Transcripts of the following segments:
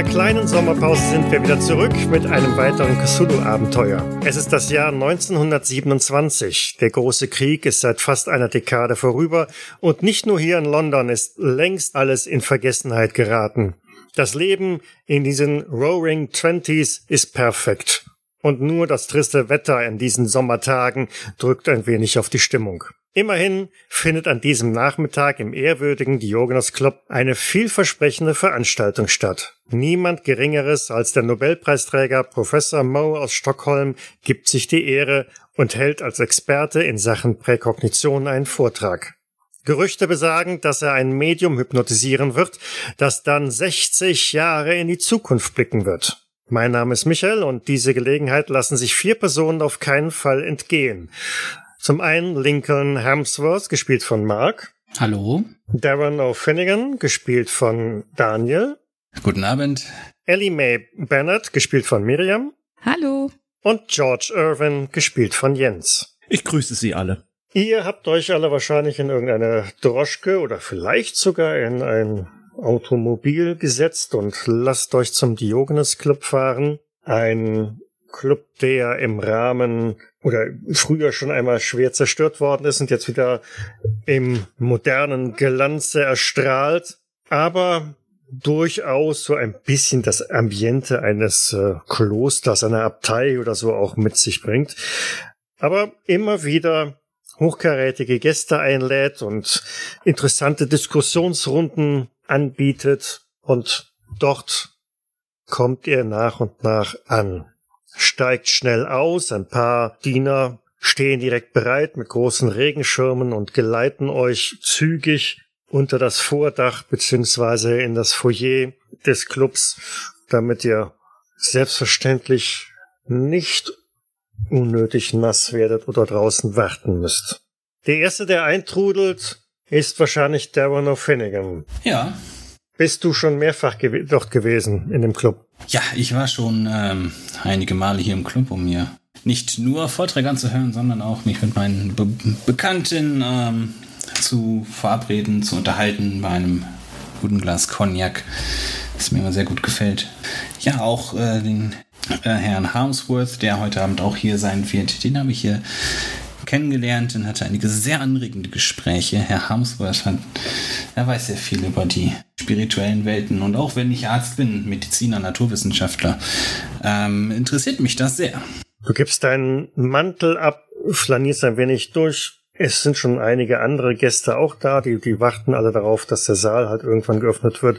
Einer kleinen Sommerpause sind wir wieder zurück mit einem weiteren Cthulhu-Abenteuer. Es ist das Jahr 1927. Der große Krieg ist seit fast einer Dekade vorüber und nicht nur hier in London ist längst alles in Vergessenheit geraten. Das Leben in diesen Roaring Twenties ist perfekt. Und nur das triste Wetter in diesen Sommertagen drückt ein wenig auf die Stimmung. Immerhin findet an diesem Nachmittag im ehrwürdigen Diogenes Club eine vielversprechende Veranstaltung statt. Niemand Geringeres als der Nobelpreisträger Professor Moe aus Stockholm gibt sich die Ehre und hält als Experte in Sachen Präkognition einen Vortrag. Gerüchte besagen, dass er ein Medium hypnotisieren wird, das dann 60 Jahre in die Zukunft blicken wird. Mein Name ist Michael und diese Gelegenheit lassen sich vier Personen auf keinen Fall entgehen. Zum einen Lincoln Hemsworth, gespielt von Mark. Hallo. Darren O'Finnigan, gespielt von Daniel. Guten Abend. Ellie Mae Bennett, gespielt von Miriam. Hallo. Und George Irvin, gespielt von Jens. Ich grüße Sie alle. Ihr habt euch alle wahrscheinlich in irgendeine Droschke oder vielleicht sogar in ein Automobil gesetzt und lasst euch zum Diogenes Club fahren. Ein Club, der im Rahmen oder früher schon einmal schwer zerstört worden ist und jetzt wieder im modernen Glanze erstrahlt, aber durchaus so ein bisschen das Ambiente eines äh, Klosters, einer Abtei oder so auch mit sich bringt. Aber immer wieder hochkarätige Gäste einlädt und interessante Diskussionsrunden anbietet und dort kommt ihr nach und nach an. Steigt schnell aus, ein paar Diener stehen direkt bereit mit großen Regenschirmen und geleiten euch zügig unter das Vordach beziehungsweise in das Foyer des Clubs, damit ihr selbstverständlich nicht unnötig nass werdet oder draußen warten müsst. Der erste, der eintrudelt, ist wahrscheinlich Darren O'Finnigan. Ja. Bist du schon mehrfach gew dort gewesen in dem Club? Ja, ich war schon ähm, einige Male hier im Club, um mir nicht nur Vorträge anzuhören, sondern auch mich mit meinen Be Bekannten ähm, zu verabreden, zu unterhalten bei einem guten Glas Cognac, das mir immer sehr gut gefällt. Ja, auch äh, den äh, Herrn Harmsworth, der heute Abend auch hier sein wird, den habe ich hier kennengelernt und hatte einige sehr anregende Gespräche. Herr Harmsworth hat, er weiß sehr viel über die spirituellen Welten und auch wenn ich Arzt bin, Mediziner, Naturwissenschaftler, ähm, interessiert mich das sehr. Du gibst deinen Mantel ab, flanierst ein wenig durch. Es sind schon einige andere Gäste auch da, die, die warten alle darauf, dass der Saal halt irgendwann geöffnet wird.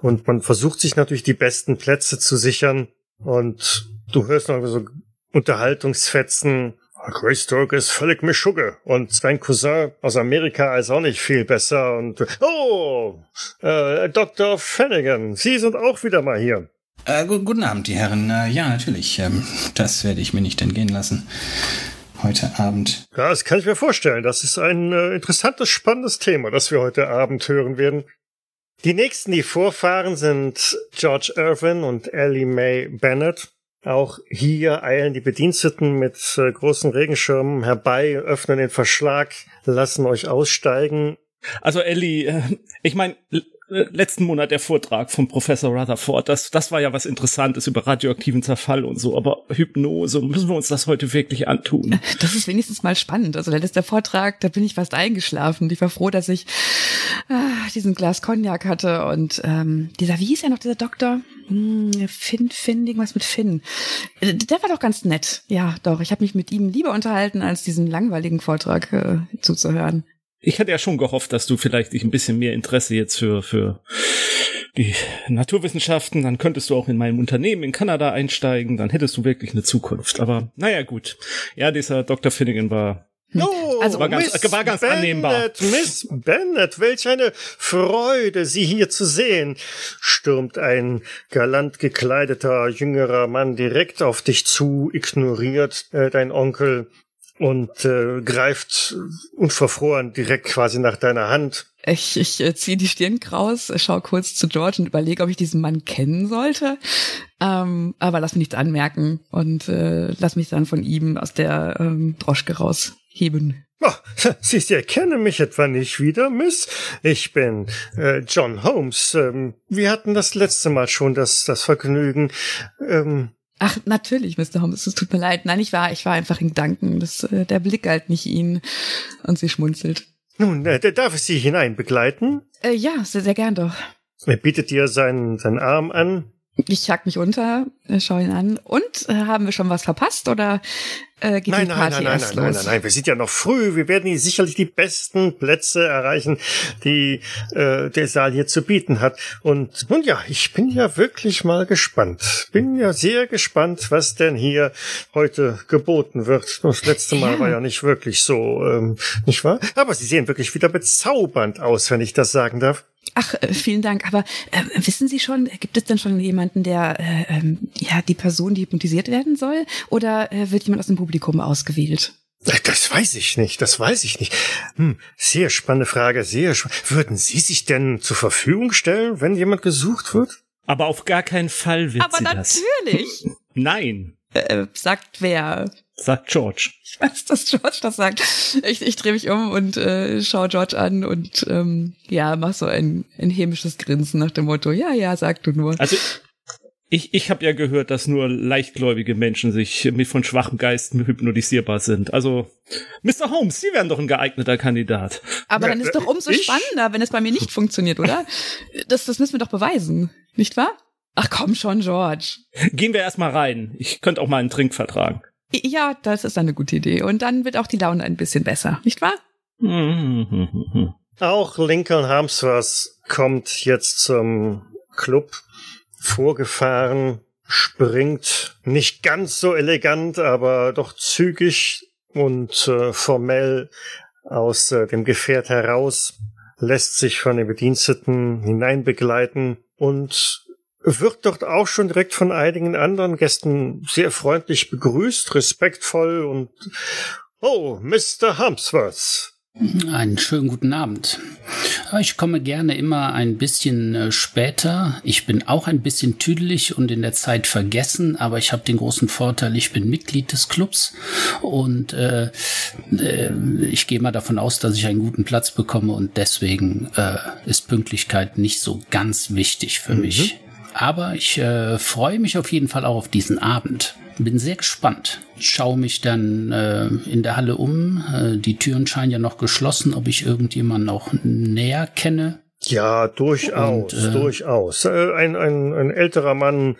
Und man versucht sich natürlich die besten Plätze zu sichern. Und du hörst noch so Unterhaltungsfetzen. Grace Turk ist völlig Mischugge und dein Cousin aus Amerika ist auch nicht viel besser und oh, äh, Dr. Flanagan, Sie sind auch wieder mal hier. Äh, gu guten Abend, die Herren. Äh, ja, natürlich. Ähm, das werde ich mir nicht entgehen lassen. Heute Abend. Ja, das kann ich mir vorstellen. Das ist ein äh, interessantes, spannendes Thema, das wir heute Abend hören werden. Die nächsten, die vorfahren, sind George Irvin und Ellie Mae Bennett. Auch hier eilen die Bediensteten mit äh, großen Regenschirmen herbei, öffnen den Verschlag, lassen euch aussteigen. Also Ellie, äh, ich meine, letzten Monat der Vortrag vom Professor Rutherford, das, das war ja was Interessantes über radioaktiven Zerfall und so, aber Hypnose, müssen wir uns das heute wirklich antun? Das ist wenigstens mal spannend. Also der letzte Vortrag, da bin ich fast eingeschlafen. Ich war froh, dass ich ah, diesen Glas Cognac hatte und ähm, dieser, wie hieß ja noch dieser Doktor? Hm, Finn, Finn, irgendwas mit Finn. Äh, der war doch ganz nett. Ja, doch. Ich habe mich mit ihm lieber unterhalten, als diesen langweiligen Vortrag äh, zuzuhören ich hatte ja schon gehofft, dass du vielleicht dich ein bisschen mehr Interesse jetzt für, für die Naturwissenschaften, dann könntest du auch in meinem Unternehmen in Kanada einsteigen, dann hättest du wirklich eine Zukunft. Aber naja, gut. Ja, dieser Dr. Finnegan war Oh, also war ganz, Miss war ganz Bennett, annehmbar. Miss Bennett, welch eine Freude, Sie hier zu sehen, stürmt ein galant gekleideter jüngerer Mann direkt auf dich zu, ignoriert äh, dein Onkel und äh, greift unverfroren direkt quasi nach deiner Hand. Ich, ich äh, ziehe die Stirn kraus, schau kurz zu George und überlege, ob ich diesen Mann kennen sollte. Ähm, aber lass mich nichts anmerken und äh, lass mich dann von ihm aus der ähm, Droschke rausheben. Oh, Sie, Sie erkennen mich etwa nicht wieder, Miss? Ich bin äh, John Holmes. Ähm, wir hatten das letzte Mal schon das, das Vergnügen. Ähm, Ach, natürlich, Mr. Holmes, es tut mir leid. Nein, ich war, ich war einfach in Gedanken. Das, äh, der Blick galt nicht Ihnen. Und sie schmunzelt. nun, äh, darf ich Sie hineinbegleiten? Äh, ja, sehr, sehr gern doch. Er bietet ihr seinen, seinen Arm an. Ich hack mich unter, äh, schau ihn an. Und äh, haben wir schon was verpasst oder äh, geht Nein, die nein, Party nein, nein, erst nein, nein, nein, nein, wir sind ja noch früh. Wir werden hier sicherlich die besten Plätze erreichen, die äh, der Saal hier zu bieten hat. Und nun ja, ich bin ja wirklich mal gespannt. Bin ja sehr gespannt, was denn hier heute geboten wird. Das letzte Mal Ja. war ja nicht wirklich so, ähm, nicht wahr? Aber Sie sehen wirklich wieder bezaubernd aus, wenn ich das sagen darf. Ach, äh, vielen Dank. Aber äh, wissen Sie schon, gibt es denn schon jemanden, der äh, ähm, ja die Person, die hypnotisiert werden soll? Oder äh, wird jemand aus dem Publikum ausgewählt? Äh, Das weiß ich nicht, das weiß ich nicht. Hm, sehr spannende Frage, sehr sp Würden Sie sich denn zur Verfügung stellen, wenn jemand gesucht wird? Aber auf gar keinen Fall wird Aber sie das. natürlich, Nein, äh, sagt wer. sagt George. Ich weiß, dass George das sagt. Ich, ich drehe mich um und äh, schaue George an und ähm, ja, mach so ein, ein hämisches Grinsen nach dem Motto, ja, ja, sag du nur. Also ich, ich habe ja gehört, dass nur leichtgläubige Menschen sich mit von schwachem Geist hypnotisierbar sind. Also Mr. Holmes, Sie wären doch ein geeigneter Kandidat. Aber dann ist doch umso ich? spannender, wenn es bei mir nicht funktioniert, oder? Das, das müssen wir doch beweisen, nicht wahr? Ach komm schon, George. Gehen wir erstmal rein. Ich könnte auch mal einen Trink vertragen. Ja, das ist eine gute Idee. Und dann wird auch die Laune ein bisschen besser, nicht wahr? Mhm. Auch Lincoln Harmsworth kommt jetzt zum Club vorgefahren, springt nicht ganz so elegant, aber doch zügig und äh, formell aus äh, dem Gefährt heraus, lässt sich von den Bediensteten hineinbegleiten und wird dort auch schon direkt von einigen anderen Gästen sehr freundlich begrüßt, respektvoll und Oh, Mr. Harmsworth. Einen schönen guten Abend. Ich komme gerne immer ein bisschen äh, später. Ich bin auch ein bisschen tüdelig und in der Zeit vergessen, aber ich habe den großen Vorteil, ich bin Mitglied des Clubs und äh, äh, ich gehe mal davon aus, dass ich einen guten Platz bekomme und deswegen äh, ist Pünktlichkeit nicht so ganz wichtig für mich. Aber ich äh, freue mich auf jeden Fall auch auf diesen Abend. Bin sehr gespannt. Schaue mich dann äh, in der Halle um. Äh, die Türen scheinen ja noch geschlossen, ob ich irgendjemanden auch näher kenne. Ja, durchaus, Und, äh, durchaus. Äh, ein, ein, ein älterer Mann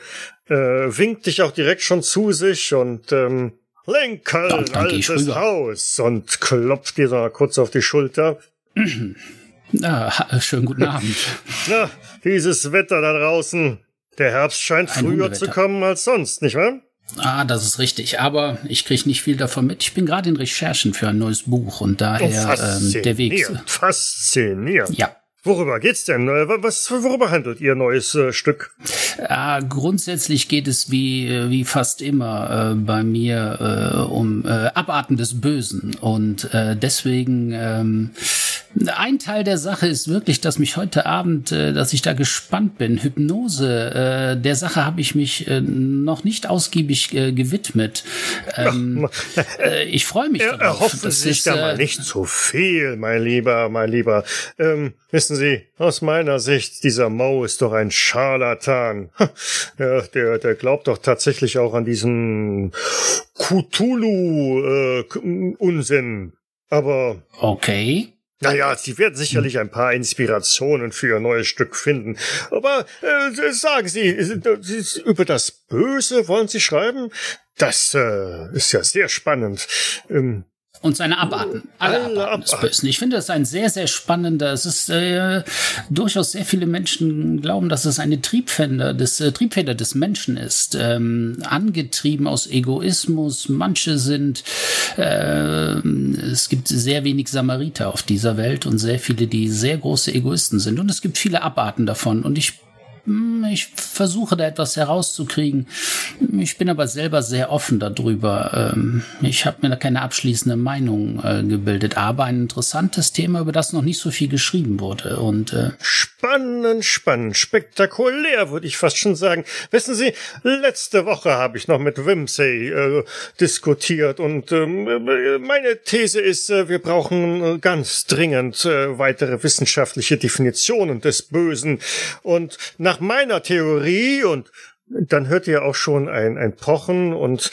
äh, winkt dich auch direkt schon zu sich und ähm, Lincoln, ich altes. Haus und klopft dir so kurz auf die Schulter. Ah, ha- schönen guten Abend. Na, dieses Wetter da draußen. Der Herbst scheint Ein früher zu kommen als sonst, nicht wahr? Ah, das ist richtig. Aber ich kriege nicht viel davon mit. Ich bin gerade in Recherchen für ein neues Buch und Oh, daher ähm, der Weg. faszinierend, faszinierend. Ja. Worüber geht's denn? Äh, Was, worüber handelt Ihr neues äh, Stück? Ah, grundsätzlich geht es wie, äh, wie fast immer äh, bei mir äh, um äh, Abarten des Bösen. Und äh, deswegen ähm, ein Teil der Sache ist wirklich, dass mich heute Abend, äh, dass ich da gespannt bin. Hypnose, äh, der Sache habe ich mich äh, noch nicht ausgiebig gewidmet. Ähm, äh, ich freue mich Er, darauf. erhoffen Das Sie sich ist, da mal nicht zu viel, mein Lieber, mein Lieber. Ähm, wissen Sie, aus meiner Sicht, dieser Mo ist doch ein Scharlatan. Ja, der, der glaubt doch tatsächlich auch an diesen Cthulhu-Unsinn. Aber Okay. Naja, Sie werden sicherlich ein paar Inspirationen für Ihr neues Stück finden. Aber äh, sagen Sie, äh, über das Böse wollen Sie schreiben? Das äh, ist ja sehr spannend. Ähm, Und seine Abarten. Alle, Alle Abarten des. Bösen. Ich finde das ein sehr, sehr spannender. Es ist äh, durchaus sehr viele Menschen glauben, dass es eine Triebfeder des, äh, Triebfeder des Menschen ist. Ähm, angetrieben aus Egoismus. Manche sind, äh, es gibt sehr wenig Samariter auf dieser Welt und sehr viele, die sehr große Egoisten sind. Und es gibt viele Abarten davon. Und ich ich versuche da etwas herauszukriegen. Ich bin aber selber sehr offen darüber. Ähm, ich habe mir da keine abschließende Meinung äh, gebildet, aber ein interessantes Thema, über das noch nicht so viel geschrieben wurde. Und äh spannend, spannend, spektakulär, würde ich fast schon sagen. Wissen Sie, letzte Woche habe ich noch mit Wimsey äh, diskutiert und ähm, meine These ist, äh, wir brauchen ganz dringend äh, weitere wissenschaftliche Definitionen des Bösen. Und nach meiner Theorie und dann hört ihr auch schon ein, ein Pochen und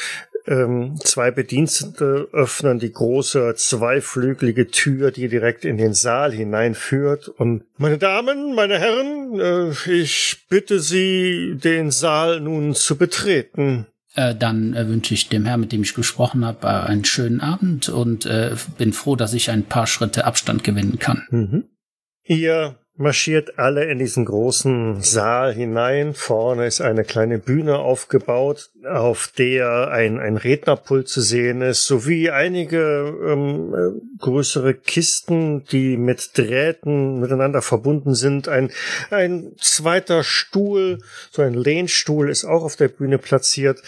ähm, zwei Bedienstete öffnen die große zweiflügelige Tür, die direkt in den Saal hineinführt. Und meine Damen, meine Herren, äh, ich bitte Sie, den Saal nun zu betreten. Äh, dann äh, wünsche ich dem Herrn, mit dem ich gesprochen habe, äh, einen schönen Abend und äh, bin froh, dass ich ein paar Schritte Abstand gewinnen kann. Mhm. Ihr marschiert alle in diesen großen Saal hinein. Vorne ist eine kleine Bühne aufgebaut, auf der ein, ein Rednerpult zu sehen ist, sowie einige ähm, äh, größere Kisten, die mit Drähten miteinander verbunden sind. Ein, ein zweiter Stuhl, so ein Lehnstuhl ist auch auf der Bühne platziert.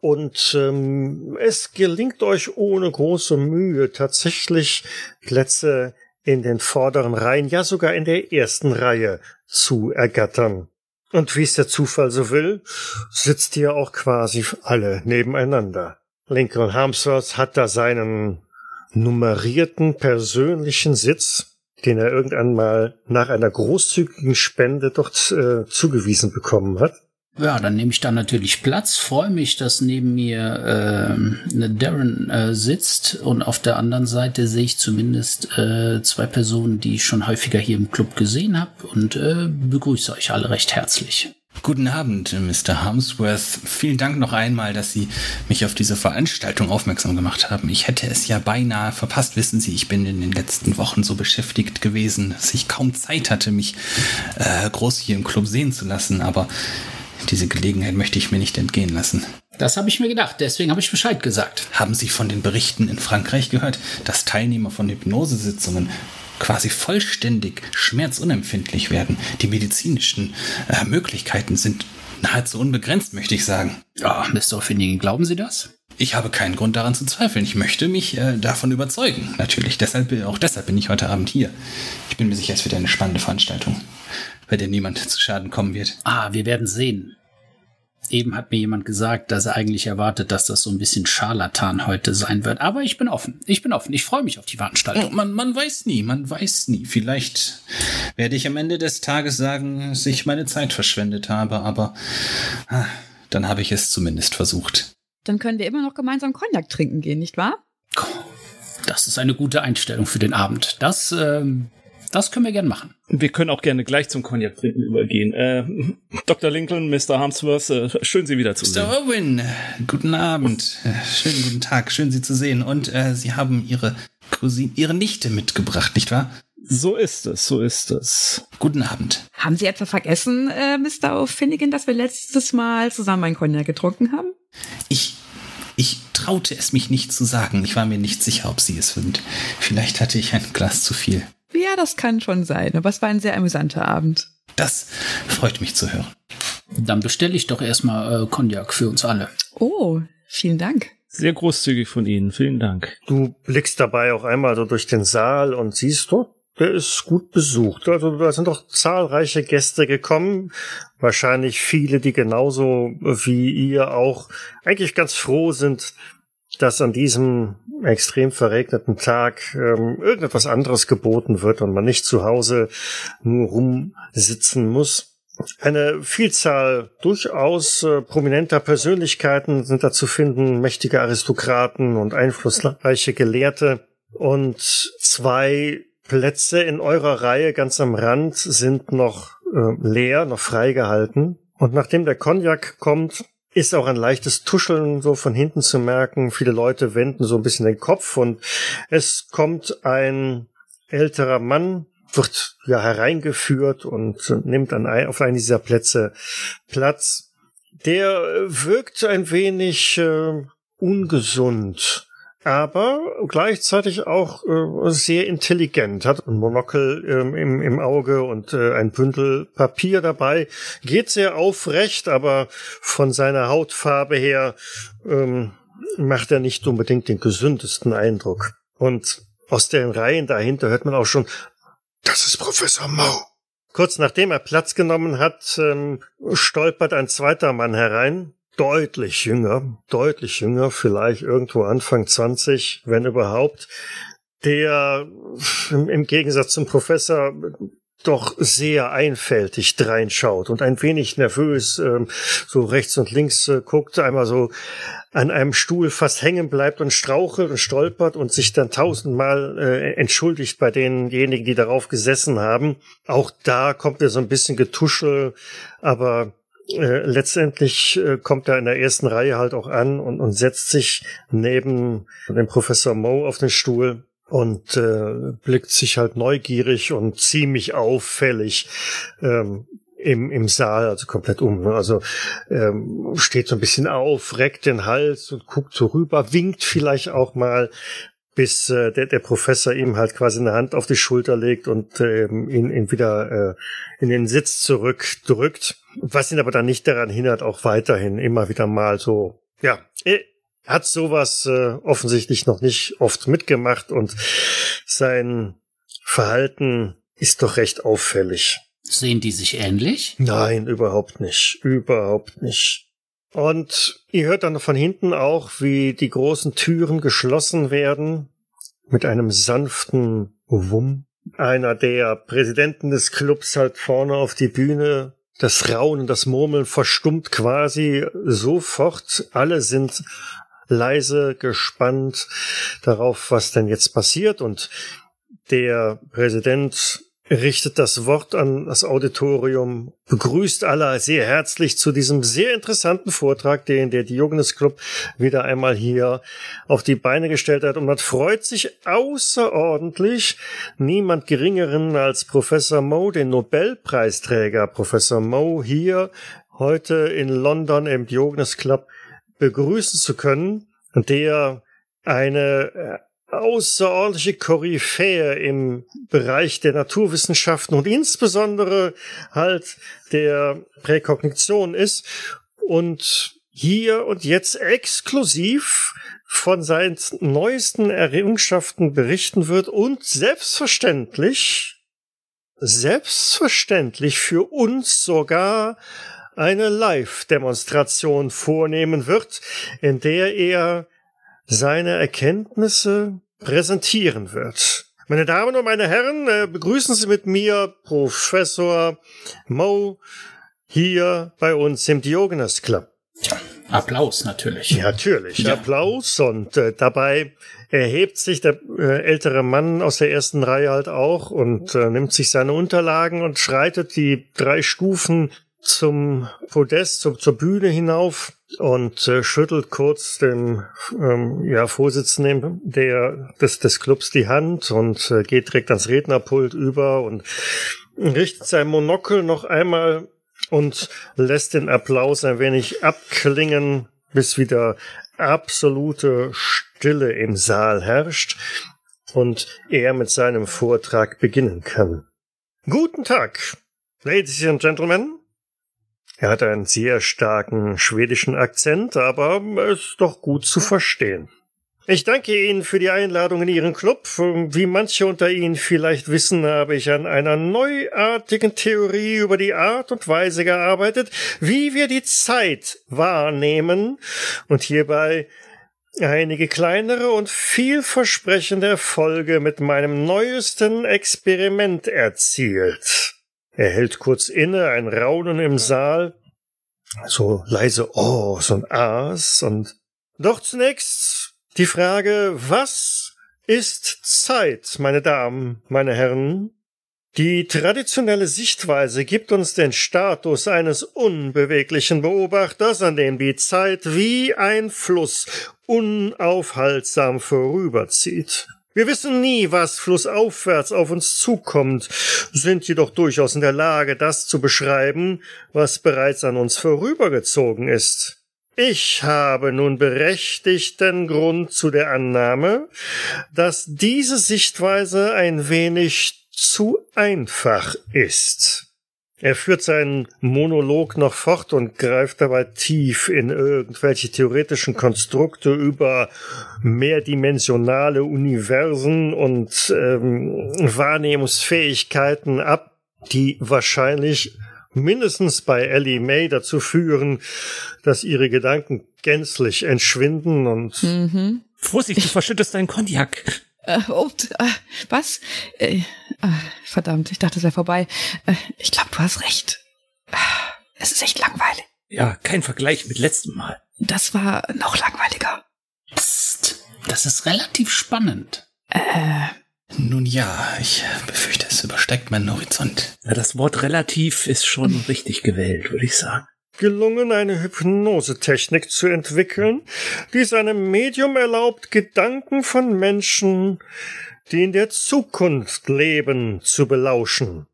Und ähm, es gelingt euch ohne große Mühe tatsächlich Plätze in den vorderen Reihen, ja sogar in der ersten Reihe zu ergattern. Und wie es der Zufall so will, sitzt ihr auch quasi alle nebeneinander. Lincoln Harmsworth hat da seinen nummerierten persönlichen Sitz, den er irgendwann mal nach einer großzügigen Spende dort äh, zugewiesen bekommen hat. Ja, dann nehme ich da natürlich Platz, freue mich, dass neben mir äh, Darren äh, sitzt und auf der anderen Seite sehe ich zumindest äh, zwei Personen, die ich schon häufiger hier im Club gesehen habe und äh, begrüße euch alle recht herzlich. Guten Abend, Mr. Harmsworth. Vielen Dank noch einmal, dass Sie mich auf diese Veranstaltung aufmerksam gemacht haben. Ich hätte es ja beinahe verpasst. Wissen Sie, ich bin in den letzten Wochen so beschäftigt gewesen, dass ich kaum Zeit hatte, mich äh, groß hier im Club sehen zu lassen. Aber diese Gelegenheit möchte ich mir nicht entgehen lassen. Das habe ich mir gedacht, deswegen habe ich Bescheid gesagt. Haben Sie von den Berichten in Frankreich gehört, dass Teilnehmer von Hypnosesitzungen quasi vollständig schmerzunempfindlich werden? Die medizinischen äh, Möglichkeiten sind nahezu unbegrenzt, möchte ich sagen. Ja, Mr. Finnegan, glauben Sie das? Ich habe keinen Grund daran zu zweifeln. Ich möchte mich äh, davon überzeugen. Natürlich, deshalb, auch deshalb bin ich heute Abend hier. Ich bin mir sicher, es wird eine spannende Veranstaltung bei der niemand zu Schaden kommen wird. Ah, wir werden sehen. Eben hat mir jemand gesagt, dass er eigentlich erwartet, dass das so ein bisschen Scharlatan heute sein wird. Aber ich bin offen. Ich bin offen. Ich freue mich auf die Veranstaltung. Man, man weiß nie, man weiß nie. Vielleicht werde ich am Ende des Tages sagen, dass ich meine Zeit verschwendet habe, aber ah, dann habe ich es zumindest versucht. Dann können wir immer noch gemeinsam Cognac trinken gehen, nicht wahr? Das ist eine gute Einstellung für den Abend. Das ähm, das können wir gerne machen. Wir können auch gerne gleich zum Cognac trinken übergehen. Äh, Dr. Lincoln, Mr. Harmsworth, äh, schön Sie wieder zu sehen. Mr. Owen, guten Abend. Äh, schönen guten Tag, schön Sie zu sehen. Und äh, Sie haben Ihre Cousine, Ihre Nichte mitgebracht, nicht wahr? So ist es, so ist es. Guten Abend. Haben Sie etwa vergessen, äh, Mr. O'Finnigan, dass wir letztes Mal zusammen ein Cognac getrunken haben? Ich ich traute es mich nicht zu sagen. Ich war mir nicht sicher, ob Sie es sind. Vielleicht hatte ich ein Glas zu viel. Ja, das kann schon sein, aber es war ein sehr amüsanter Abend. Das freut mich zu hören. Dann bestelle ich doch erstmal äh, Cognac für uns alle. Oh, vielen Dank. Sehr großzügig von Ihnen, vielen Dank. Du blickst dabei auch einmal so durch den Saal und siehst dort, der ist gut besucht. Also da sind doch zahlreiche Gäste gekommen. Wahrscheinlich viele, die genauso wie ihr auch eigentlich ganz froh sind, dass an diesem extrem verregneten Tag ähm, irgendetwas anderes geboten wird und man nicht zu Hause nur rumsitzen muss. Eine Vielzahl durchaus äh, prominenter Persönlichkeiten sind da zu finden, mächtige Aristokraten und einflussreiche Gelehrte. Und zwei Plätze in eurer Reihe ganz am Rand sind noch äh, leer, noch freigehalten. Und nachdem der Cognac kommt, ist auch ein leichtes Tuscheln so von hinten zu merken. Viele Leute wenden so ein bisschen den Kopf und es kommt ein älterer Mann, wird ja hereingeführt und nimmt an ein, auf einen dieser Plätze Platz. Der wirkt ein wenig äh, ungesund. Aber gleichzeitig auch äh, sehr intelligent, hat ein Monokel ähm, im, im Auge und äh, ein Bündel Papier dabei, geht sehr aufrecht, aber von seiner Hautfarbe her ähm, macht er nicht unbedingt den gesündesten Eindruck. Und aus den Reihen dahinter hört man auch schon, das ist Professor Mo. Kurz nachdem er Platz genommen hat, ähm, stolpert ein zweiter Mann herein, deutlich jünger, deutlich jünger, vielleicht irgendwo Anfang 20, wenn überhaupt, der im Gegensatz zum Professor doch sehr einfältig dreinschaut und ein wenig nervös ähm, so rechts und links äh, guckt, einmal so an einem Stuhl fast hängen bleibt und strauchelt und stolpert und sich dann tausendmal äh, entschuldigt bei denjenigen, die darauf gesessen haben. Auch da kommt er so ein bisschen Getuschel, aber äh, letztendlich äh, kommt er in der ersten Reihe halt auch an und, und setzt sich neben dem Professor Moe auf den Stuhl und äh, blickt sich halt neugierig und ziemlich auffällig ähm, im, im Saal, also komplett um. Ne? Also ähm, steht so ein bisschen auf, reckt den Hals und guckt so rüber, winkt vielleicht auch mal, bis äh, der, der Professor ihm halt quasi eine Hand auf die Schulter legt und ähm, ihn, ihn wieder äh, in den Sitz zurückdrückt. Was ihn aber dann nicht daran hindert, auch weiterhin immer wieder mal so, ja, er hat sowas äh, offensichtlich noch nicht oft mitgemacht und sein Verhalten ist doch recht auffällig. Sehen die sich ähnlich? Nein, überhaupt nicht. Überhaupt nicht. Und ihr hört dann von hinten auch, wie die großen Türen geschlossen werden mit einem sanften Wumm. Einer der Präsidenten des Clubs halt vorne auf die Bühne. Das Raunen, das Murmeln verstummt quasi sofort. Alle sind leise gespannt darauf, was denn jetzt passiert. Und der Präsident richtet das Wort an das Auditorium, begrüßt alle sehr herzlich zu diesem sehr interessanten Vortrag, den der Diogenes Club wieder einmal hier auf die Beine gestellt hat. Und man freut sich außerordentlich, niemand geringeren als Professor Moe, den Nobelpreisträger Professor Moe, hier heute in London im Diogenes Club begrüßen zu können, der eine äh, außerordentliche Koryphäe im Bereich der Naturwissenschaften und insbesondere halt der Präkognition ist und hier und jetzt exklusiv von seinen neuesten Errungenschaften berichten wird und selbstverständlich, selbstverständlich für uns sogar eine Live-Demonstration vornehmen wird, in der er seine Erkenntnisse präsentieren wird. Meine Damen und meine Herren, äh, begrüßen Sie mit mir Professor Mo hier bei uns im Diogenes Club. Applaus natürlich. Ja, natürlich, ja. Applaus und äh, dabei erhebt sich der äh, ältere Mann aus der ersten Reihe halt auch und äh, nimmt sich seine Unterlagen und schreitet die drei Stufen zum Podest, zum, zur Bühne hinauf und äh, schüttelt kurz dem ähm, ja, Vorsitzenden der, des, des Clubs die Hand und äh, geht direkt ans Rednerpult über und richtet sein Monokel noch einmal und lässt den Applaus ein wenig abklingen, bis wieder absolute Stille im Saal herrscht und er mit seinem Vortrag beginnen kann. Guten Tag, Ladies and Gentlemen. Er hat einen sehr starken schwedischen Akzent, aber ist doch gut zu verstehen. Ich danke Ihnen für die Einladung in Ihren Club. Wie manche unter Ihnen vielleicht wissen, habe ich an einer neuartigen Theorie über die Art und Weise gearbeitet, wie wir die Zeit wahrnehmen und hierbei einige kleinere und vielversprechende Erfolge mit meinem neuesten Experiment erzielt. Er hält kurz inne, ein Raunen im Saal, so leise Ohs und Ahs und doch zunächst die Frage, was ist Zeit, meine Damen, meine Herren? Die traditionelle Sichtweise gibt uns den Status eines unbeweglichen Beobachters, an dem die Zeit wie ein Fluss unaufhaltsam vorüberzieht. Wir wissen nie, was flussaufwärts auf uns zukommt, sind jedoch durchaus in der Lage, das zu beschreiben, was bereits an uns vorübergezogen ist. Ich habe nun berechtigten Grund zu der Annahme, dass diese Sichtweise ein wenig zu einfach ist. Er führt seinen Monolog noch fort und greift dabei tief in irgendwelche theoretischen Konstrukte über mehrdimensionale Universen und ähm, Wahrnehmungsfähigkeiten ab, die wahrscheinlich mindestens bei Ellie May dazu führen, dass ihre Gedanken gänzlich entschwinden und Mhm. Vorsicht, du verschüttest deinen Cognac. Äh, oh, äh, was? Äh, äh, verdammt, ich dachte, es wäre vorbei. Äh, ich glaube, du hast recht. Äh, Es ist echt langweilig. Ja, kein Vergleich mit letztem Mal. Das war noch langweiliger. Psst, das ist relativ spannend. Äh, Nun ja, ich befürchte, es übersteigt meinen Horizont. Ja, das Wort relativ ist schon richtig gewählt, würde ich sagen. Gelungen, eine Hypnosetechnik zu entwickeln, die seinem Medium erlaubt, Gedanken von Menschen, die in der Zukunft leben, zu belauschen.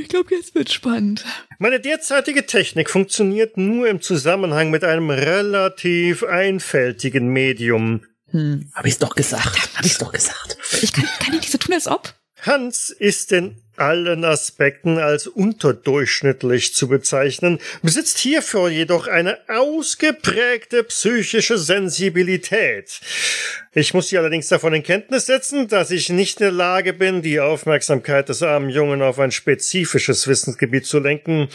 ich glaube, jetzt wird spannend. Meine derzeitige Technik funktioniert nur im Zusammenhang mit einem relativ einfältigen Medium. Hm. Hab ich's doch gesagt. Hab ich's doch gesagt. Ich kann, kann ja nicht so tun, als ob. Hans ist in allen Aspekten als unterdurchschnittlich zu bezeichnen, besitzt hierfür jedoch eine ausgeprägte psychische Sensibilität. Ich muss Sie allerdings davon in Kenntnis setzen, dass ich nicht in der Lage bin, die Aufmerksamkeit des armen Jungen auf ein spezifisches Wissensgebiet zu lenken.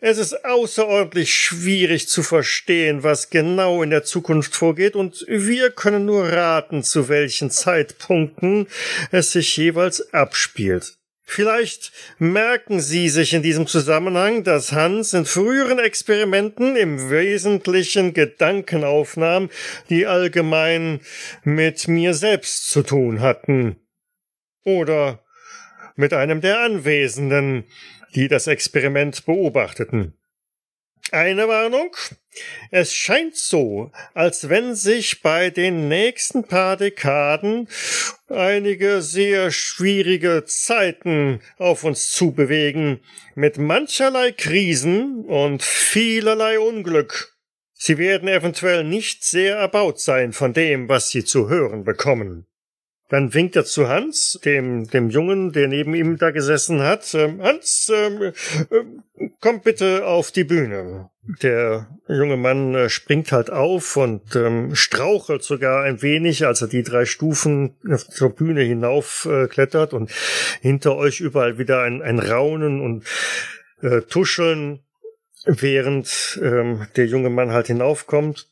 Es ist außerordentlich schwierig zu verstehen, was genau in der Zukunft vorgeht, und wir können nur raten, zu welchen Zeitpunkten es sich jeweils abspielt. Vielleicht merken Sie sich in diesem Zusammenhang, dass Hans in früheren Experimenten im Wesentlichen Gedanken aufnahm, die allgemein mit mir selbst zu tun hatten. Oder mit einem der Anwesenden, die das Experiment beobachteten. Eine Warnung. Es scheint so, als wenn sich bei den nächsten paar Dekaden einige sehr schwierige Zeiten auf uns zubewegen, mit mancherlei Krisen und vielerlei Unglück. Sie werden eventuell nicht sehr erbaut sein von dem, was sie zu hören bekommen. Dann winkt er zu Hans, dem, dem Jungen, der neben ihm da gesessen hat. Ähm, Hans, ähm, äh, komm bitte auf die Bühne. Der junge Mann äh, springt halt auf und ähm, strauchelt sogar ein wenig, als er die drei Stufen zur Bühne hinauf äh, und hinter euch überall wieder ein, ein Raunen und äh, Tuscheln, während ähm, der junge Mann halt hinaufkommt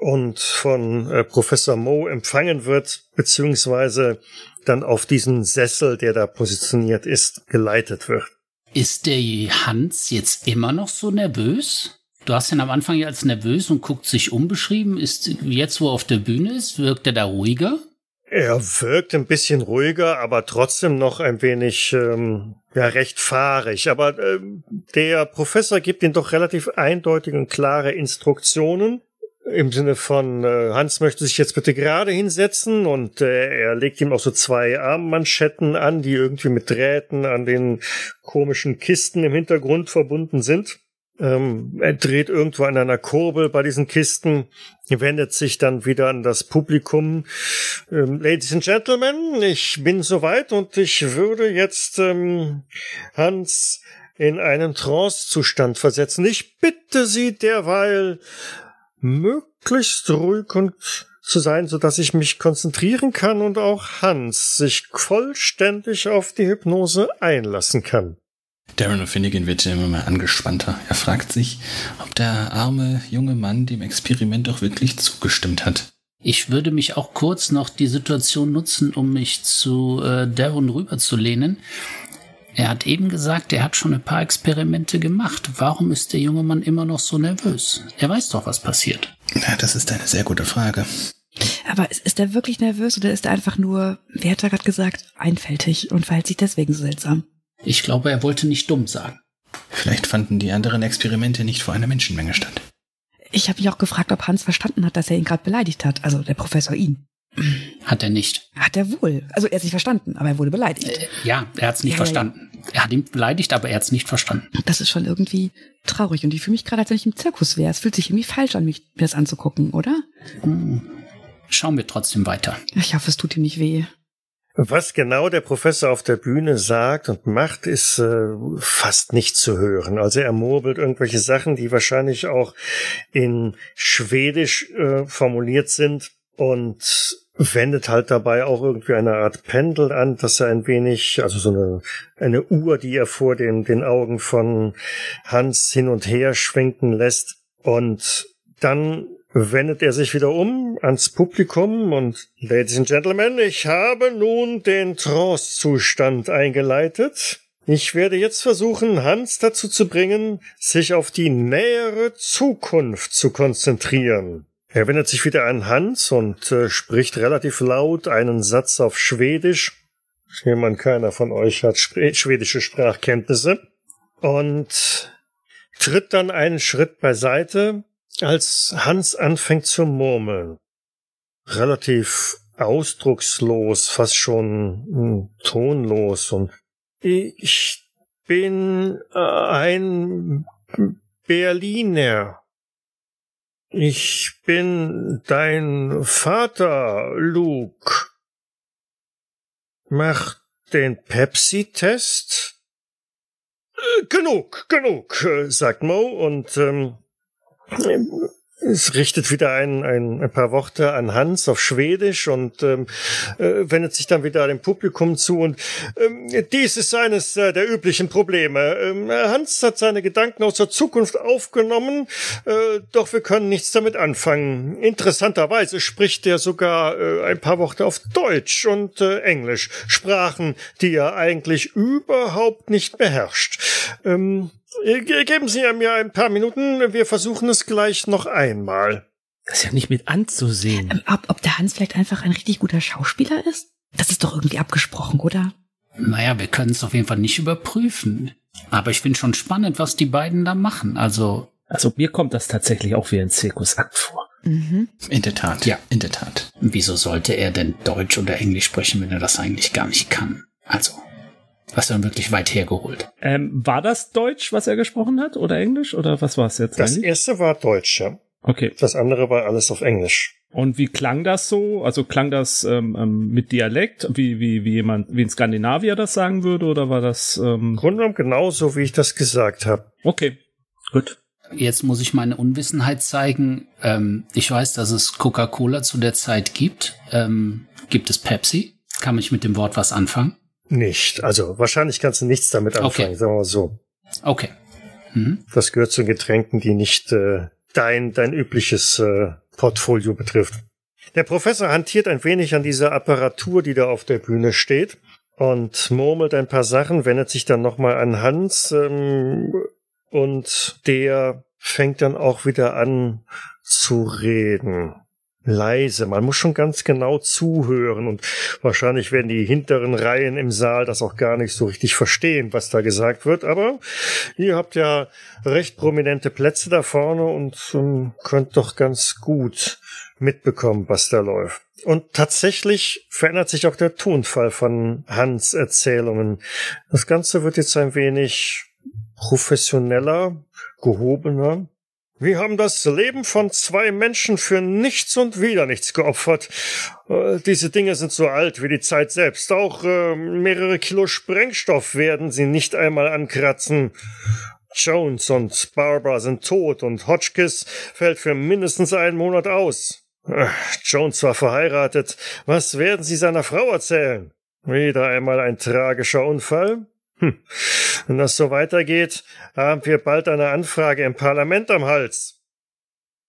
und von äh, Professor Moe empfangen wird, beziehungsweise dann auf diesen Sessel, der da positioniert ist, geleitet wird. Ist der Hans jetzt immer noch so nervös? Du hast ihn am Anfang ja als nervös und guckt sich um beschrieben. Ist jetzt, wo er auf der Bühne ist, wirkt er da ruhiger? Er wirkt ein bisschen ruhiger, aber trotzdem noch ein wenig ähm, ja recht fahrig. Aber ähm, der Professor gibt ihm doch relativ eindeutige und klare Instruktionen. Im Sinne von, äh, Hans möchte sich jetzt bitte gerade hinsetzen und äh, er legt ihm auch so zwei Armmanschetten an, die irgendwie mit Drähten an den komischen Kisten im Hintergrund verbunden sind. Ähm, er dreht irgendwo an einer Kurbel bei diesen Kisten, wendet sich dann wieder an das Publikum. Ähm, Ladies and Gentlemen, ich bin soweit und ich würde jetzt ähm, Hans in einen Trance-Zustand versetzen. Ich bitte Sie derweil möglichst ruhig und zu sein, so dass ich mich konzentrieren kann und auch Hans sich vollständig auf die Hypnose einlassen kann. Darren O'Finnigan wird immer mehr angespannter. Er fragt sich, ob der arme junge Mann dem Experiment doch wirklich zugestimmt hat. Ich würde mich auch kurz noch die Situation nutzen, um mich zu äh, Darren rüberzulehnen. Er hat eben gesagt, er hat schon ein paar Experimente gemacht. Warum ist der junge Mann immer noch so nervös? Er weiß doch, was passiert. Na, das ist eine sehr gute Frage. Aber ist, ist er wirklich nervös oder ist er einfach nur, wer hat er gerade gesagt, einfältig und verhält sich deswegen so seltsam? Ich glaube, er wollte nicht dumm sagen. Vielleicht fanden die anderen Experimente nicht vor einer Menschenmenge statt. Ich habe mich auch gefragt, ob Hans verstanden hat, dass er ihn gerade beleidigt hat. Also der Professor ihn. Hat er nicht. Hat er wohl. Also er hat sich verstanden, aber er wurde beleidigt. Äh, ja, er hat es nicht Ja, ja, ja. verstanden. er hat ihn beleidigt, aber er hat es nicht verstanden. Das ist schon irgendwie traurig. Und ich fühle mich gerade, als wenn ich im Zirkus wäre. Es fühlt sich irgendwie falsch an, mich mir das anzugucken, oder? Hm. Schauen wir trotzdem weiter. Ich hoffe, es tut ihm nicht weh. Was genau der Professor auf der Bühne sagt und macht, ist äh, fast nicht zu hören. Also er murmelt irgendwelche Sachen, die wahrscheinlich auch in Schwedisch äh, formuliert sind und wendet halt dabei auch irgendwie eine Art Pendel an, dass er ein wenig, also so eine, eine Uhr, die er vor den, den Augen von Hans hin und her schwenken lässt. Und dann wendet er sich wieder um ans Publikum und Ladies and Gentlemen, ich habe nun den Trance-Zustand eingeleitet. Ich werde jetzt versuchen, Hans dazu zu bringen, sich auf die nähere Zukunft zu konzentrieren. Er wendet sich wieder an Hans und äh, spricht relativ laut einen Satz auf Schwedisch. Ich nehme an, keiner von euch hat schwedische Sprachkenntnisse. Und tritt dann einen Schritt beiseite, als Hans anfängt zu murmeln. Relativ ausdruckslos, fast schon hm, tonlos und ich bin äh, ein Berliner. Ich bin dein Vater, Luke. Mach den Pepsi-Test? Äh, genug, genug, äh, sagt Mo und ähm, es richtet wieder ein, ein, ein paar Worte an Hans auf Schwedisch und ähm, äh, wendet sich dann wieder dem Publikum zu. Und ähm, dies ist eines äh, der üblichen Probleme. Ähm, Hans hat seine Gedanken aus der Zukunft aufgenommen, äh, doch wir können nichts damit anfangen. Interessanterweise spricht er sogar äh, ein paar Worte auf Deutsch und äh, Englisch, Sprachen, die er eigentlich überhaupt nicht beherrscht. Ähm, äh, geben Sie mir ein paar Minuten. Wir versuchen es gleich noch einmal. Das ist ja nicht mit anzusehen. Ähm, ob, ob der Hans vielleicht einfach ein richtig guter Schauspieler ist? Das ist doch irgendwie abgesprochen, oder? Naja, wir können es auf jeden Fall nicht überprüfen. Aber ich finde schon spannend, was die beiden da machen. Also. Also mir kommt das tatsächlich auch wie ein Zirkusakt vor. Mhm. In der Tat. Ja, in der Tat. Wieso sollte er denn Deutsch oder Englisch sprechen, wenn er das eigentlich gar nicht kann? Also, was dann wirklich weit hergeholt. Ähm, war das Deutsch, was er gesprochen hat, oder Englisch, oder was war es jetzt? Das eigentlich? erste war Deutsch, ja. Okay. Das andere war alles auf Englisch. Und wie klang das so? Also klang das ähm, ähm, mit Dialekt, wie, wie, wie jemand, wie ein Skandinavier das sagen würde, oder war das? Ähm Grunde genommen genauso, wie ich das gesagt habe. Okay, gut. Jetzt muss ich meine Unwissenheit zeigen. Ähm, ich weiß, dass es Coca-Cola zu der Zeit gibt. Ähm, gibt es Pepsi? Kann ich mit dem Wort was anfangen? Nicht. Also wahrscheinlich kannst du nichts damit anfangen, okay. sagen wir mal so. Okay. Mhm. Das gehört zu Getränken, die nicht äh, dein, dein übliches äh, Portfolio betrifft. Der Professor hantiert ein wenig an dieser Apparatur, die da auf der Bühne steht und murmelt ein paar Sachen, wendet sich dann nochmal an Hans ähm, und der fängt dann auch wieder an zu reden leise. Man muss schon ganz genau zuhören und wahrscheinlich werden die hinteren Reihen im Saal das auch gar nicht so richtig verstehen, was da gesagt wird. Aber ihr habt ja recht prominente Plätze da vorne und um, könnt doch ganz gut mitbekommen, was da läuft. Und tatsächlich verändert sich auch der Tonfall von Hans Erzählungen. Das Ganze wird jetzt ein wenig professioneller, gehobener wir haben das Leben von zwei Menschen für nichts und wieder nichts geopfert. Äh, diese Dinge sind so alt wie die Zeit selbst. Auch äh, mehrere Kilo Sprengstoff werden sie nicht einmal ankratzen. Jones und Barbara sind tot und Hotchkiss fällt für mindestens einen Monat aus. Äh, Jones war verheiratet. Was werden Sie seiner Frau erzählen? Wieder einmal ein tragischer Unfall? Hm. Wenn das so weitergeht, haben wir bald eine Anfrage im Parlament am Hals.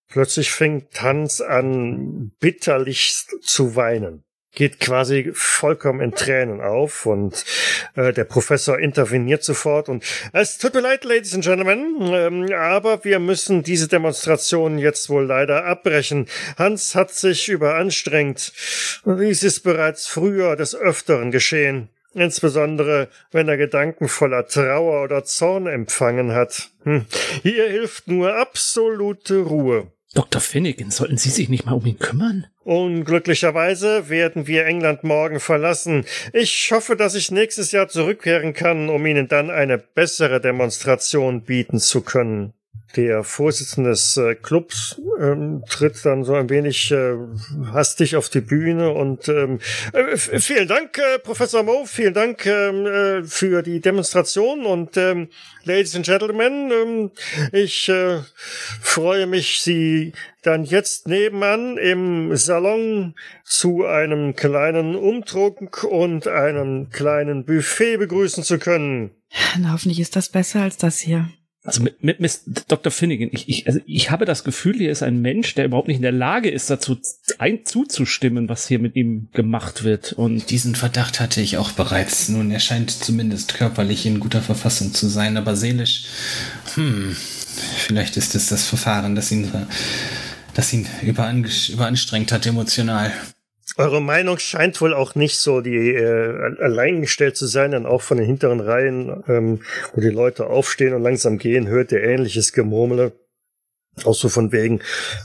Plötzlich fängt Hans an, bitterlich zu weinen. Geht quasi vollkommen in Tränen auf und äh, der Professor interveniert sofort und es tut mir leid, Ladies and Gentlemen, ähm, aber wir müssen diese Demonstration jetzt wohl leider abbrechen. Hans hat sich überanstrengt. Dies ist bereits früher des Öfteren geschehen. Insbesondere, wenn er Gedanken voller Trauer oder Zorn empfangen hat. Hm. Hier hilft nur absolute Ruhe. Dr. Finnegan, sollten Sie sich nicht mal um ihn kümmern? Unglücklicherweise werden wir England morgen verlassen. Ich hoffe, dass ich nächstes Jahr zurückkehren kann, um Ihnen dann eine bessere Demonstration bieten zu können. Der Vorsitzende des äh, Clubs ähm, tritt dann so ein wenig äh, hastig auf die Bühne und ähm, äh, vielen Dank, äh, Professor Moe, vielen Dank ähm, äh, für die Demonstration und ähm, Ladies and Gentlemen, ähm, ich äh, freue mich, Sie dann jetzt nebenan im Salon zu einem kleinen Umtrunk und einem kleinen Buffet begrüßen zu können. Na, hoffentlich ist das besser als das hier. Also mit, mit Miss Dr. Finnegan, ich, ich, also ich habe das Gefühl, hier ist ein Mensch, der überhaupt nicht in der Lage ist, dazu ein, zuzustimmen, was hier mit ihm gemacht wird. Und diesen Verdacht hatte ich auch bereits. Nun, er scheint zumindest körperlich in guter Verfassung zu sein, aber seelisch, hm, vielleicht ist es das Verfahren, das ihn, das ihn überanstrengt hat emotional. Eure Meinung scheint wohl auch nicht so die äh, alleingestellt zu sein, dann auch von den hinteren Reihen, ähm, wo die Leute aufstehen und langsam gehen, hört ihr ähnliches Gemurmel. Auch so von wegen,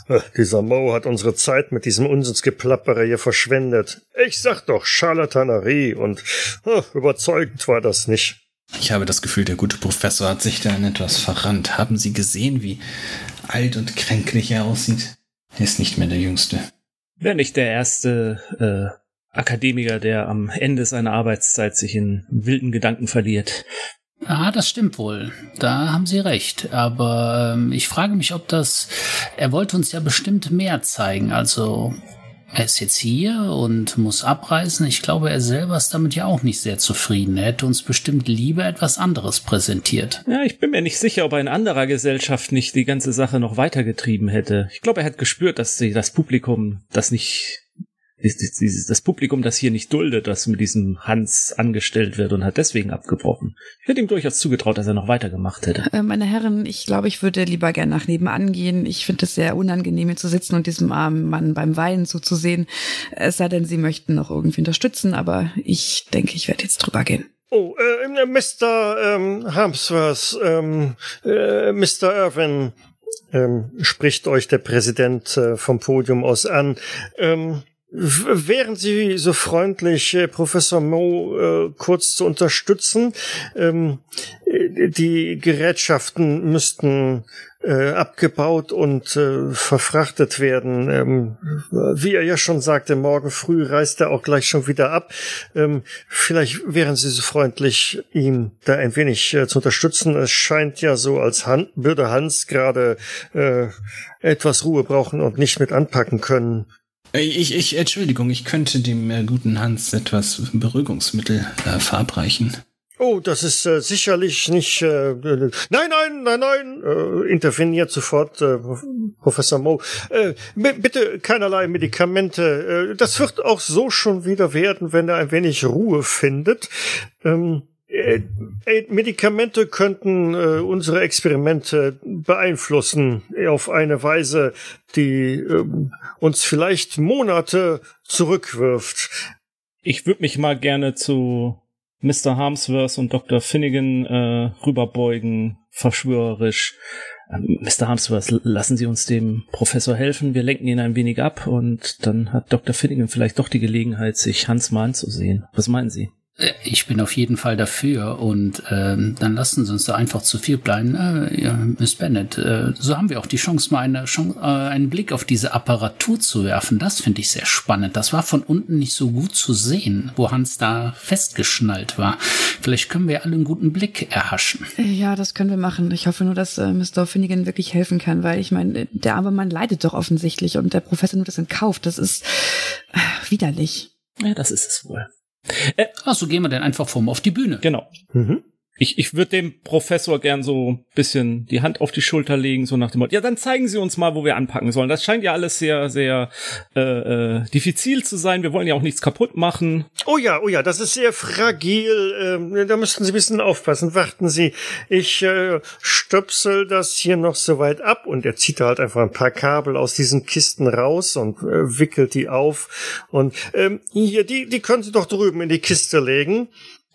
äh, dieser Mo hat unsere Zeit mit diesem Unsinnsgeplappere hier verschwendet. Ich sag doch, Charlatanerie und äh, überzeugend war das nicht. Ich habe das Gefühl, der gute Professor hat sich da in etwas verrannt. Haben Sie gesehen, wie alt und kränklich er aussieht? Er ist nicht mehr der Jüngste wäre nicht der erste äh, Akademiker, der am Ende seiner Arbeitszeit sich in wilden Gedanken verliert. Ah, das stimmt wohl. Da haben Sie recht. Aber ähm, ich frage mich, ob das. Er wollte uns ja bestimmt mehr zeigen. Also er ist jetzt hier und muss abreisen. Ich glaube, er selber ist damit ja auch nicht sehr zufrieden. Er hätte uns bestimmt lieber etwas anderes präsentiert. Ja, ich bin mir nicht sicher, ob er in anderer Gesellschaft nicht die ganze Sache noch weitergetrieben hätte. Ich glaube, er hat gespürt, dass sie das Publikum das nicht dieses, das Publikum das hier nicht duldet, dass mit diesem Hans angestellt wird und hat deswegen abgebrochen. Ich hätte ihm durchaus zugetraut, dass er noch weitergemacht hätte. Äh, meine Herren, ich glaube, ich würde lieber gern nach nebenan gehen. Ich finde es sehr unangenehm, hier zu sitzen und diesem armen Mann beim Weinen zuzusehen. Es sei denn, Sie möchten noch irgendwie unterstützen, aber ich denke, ich werde jetzt drüber gehen. Oh, äh, Mr. Ähm, Harmsworth, ähm, äh, Mr. Irvin, ähm, spricht euch der Präsident äh, vom Podium aus an. Ähm, Wären Sie so freundlich, äh, Professor Mo äh, kurz zu unterstützen? Ähm, die Gerätschaften müssten äh, abgebaut und äh, verfrachtet werden. Ähm, wie er ja schon sagte, morgen früh reist er auch gleich schon wieder ab. Ähm, vielleicht wären Sie so freundlich, ihn da ein wenig äh, zu unterstützen. Es scheint ja so, als würde Hans gerade äh, etwas Ruhe brauchen und nicht mit anpacken können. Ich, ich, Entschuldigung, ich könnte dem äh, guten Hans etwas Beruhigungsmittel äh, verabreichen. Oh, das ist äh, sicherlich nicht. Äh, nein, nein, nein, nein. Äh, interveniert sofort äh, Professor Mo. Äh, bitte keinerlei Medikamente. Äh, das wird auch so schon wieder werden, wenn er ein wenig Ruhe findet. Ähm, äh, äh, Medikamente könnten äh, unsere Experimente beeinflussen auf eine Weise, die äh, uns vielleicht Monate zurückwirft. Ich würde mich mal gerne zu Mr. Harmsworth und Dr. Finnegan äh, rüberbeugen, verschwörerisch. Ähm, Mr. Harmsworth, lassen Sie uns dem Professor helfen. Wir lenken ihn ein wenig ab und dann hat Dr. Finnegan vielleicht doch die Gelegenheit, sich Hans mal anzusehen. Was meinen Sie? Äh, ich bin auf jeden Fall dafür und ähm, dann lassen Sie uns da einfach zu viel bleiben. Äh, ja, Miss Bennett, äh, so haben wir auch die Chance, mal eine Chance, äh, einen Blick auf diese Apparatur zu werfen. Das finde ich sehr spannend. Das war von unten nicht so gut zu sehen, wo Hans da festgeschnallt war. Vielleicht können wir alle einen guten Blick erhaschen. Ja, das können wir machen. Ich hoffe nur, dass äh, Mr. Finnegan wirklich helfen kann, weil ich meine, der arme Mann leidet doch offensichtlich und der Professor nimmt das in Kauf. Das ist äh, widerlich. Ja, das ist es wohl. Äh, Ach, so gehen wir dann einfach vor auf die Bühne. Genau. Mhm. Ich, ich würde dem Professor gern so bisschen die Hand auf die Schulter legen, so nach dem Motto, ja, dann zeigen Sie uns mal, wo wir anpacken sollen. Das scheint ja alles sehr, sehr äh, äh, diffizil zu sein. Wir wollen ja auch nichts kaputt machen. Oh ja, oh ja, das ist sehr fragil. Ähm, da müssten Sie ein bisschen aufpassen. Warten Sie, ich äh, stöpsel das hier noch so weit ab und er zieht halt einfach ein paar Kabel aus diesen Kisten raus und äh, wickelt die auf. Und ähm, hier, die, die können Sie doch drüben in die Kiste legen.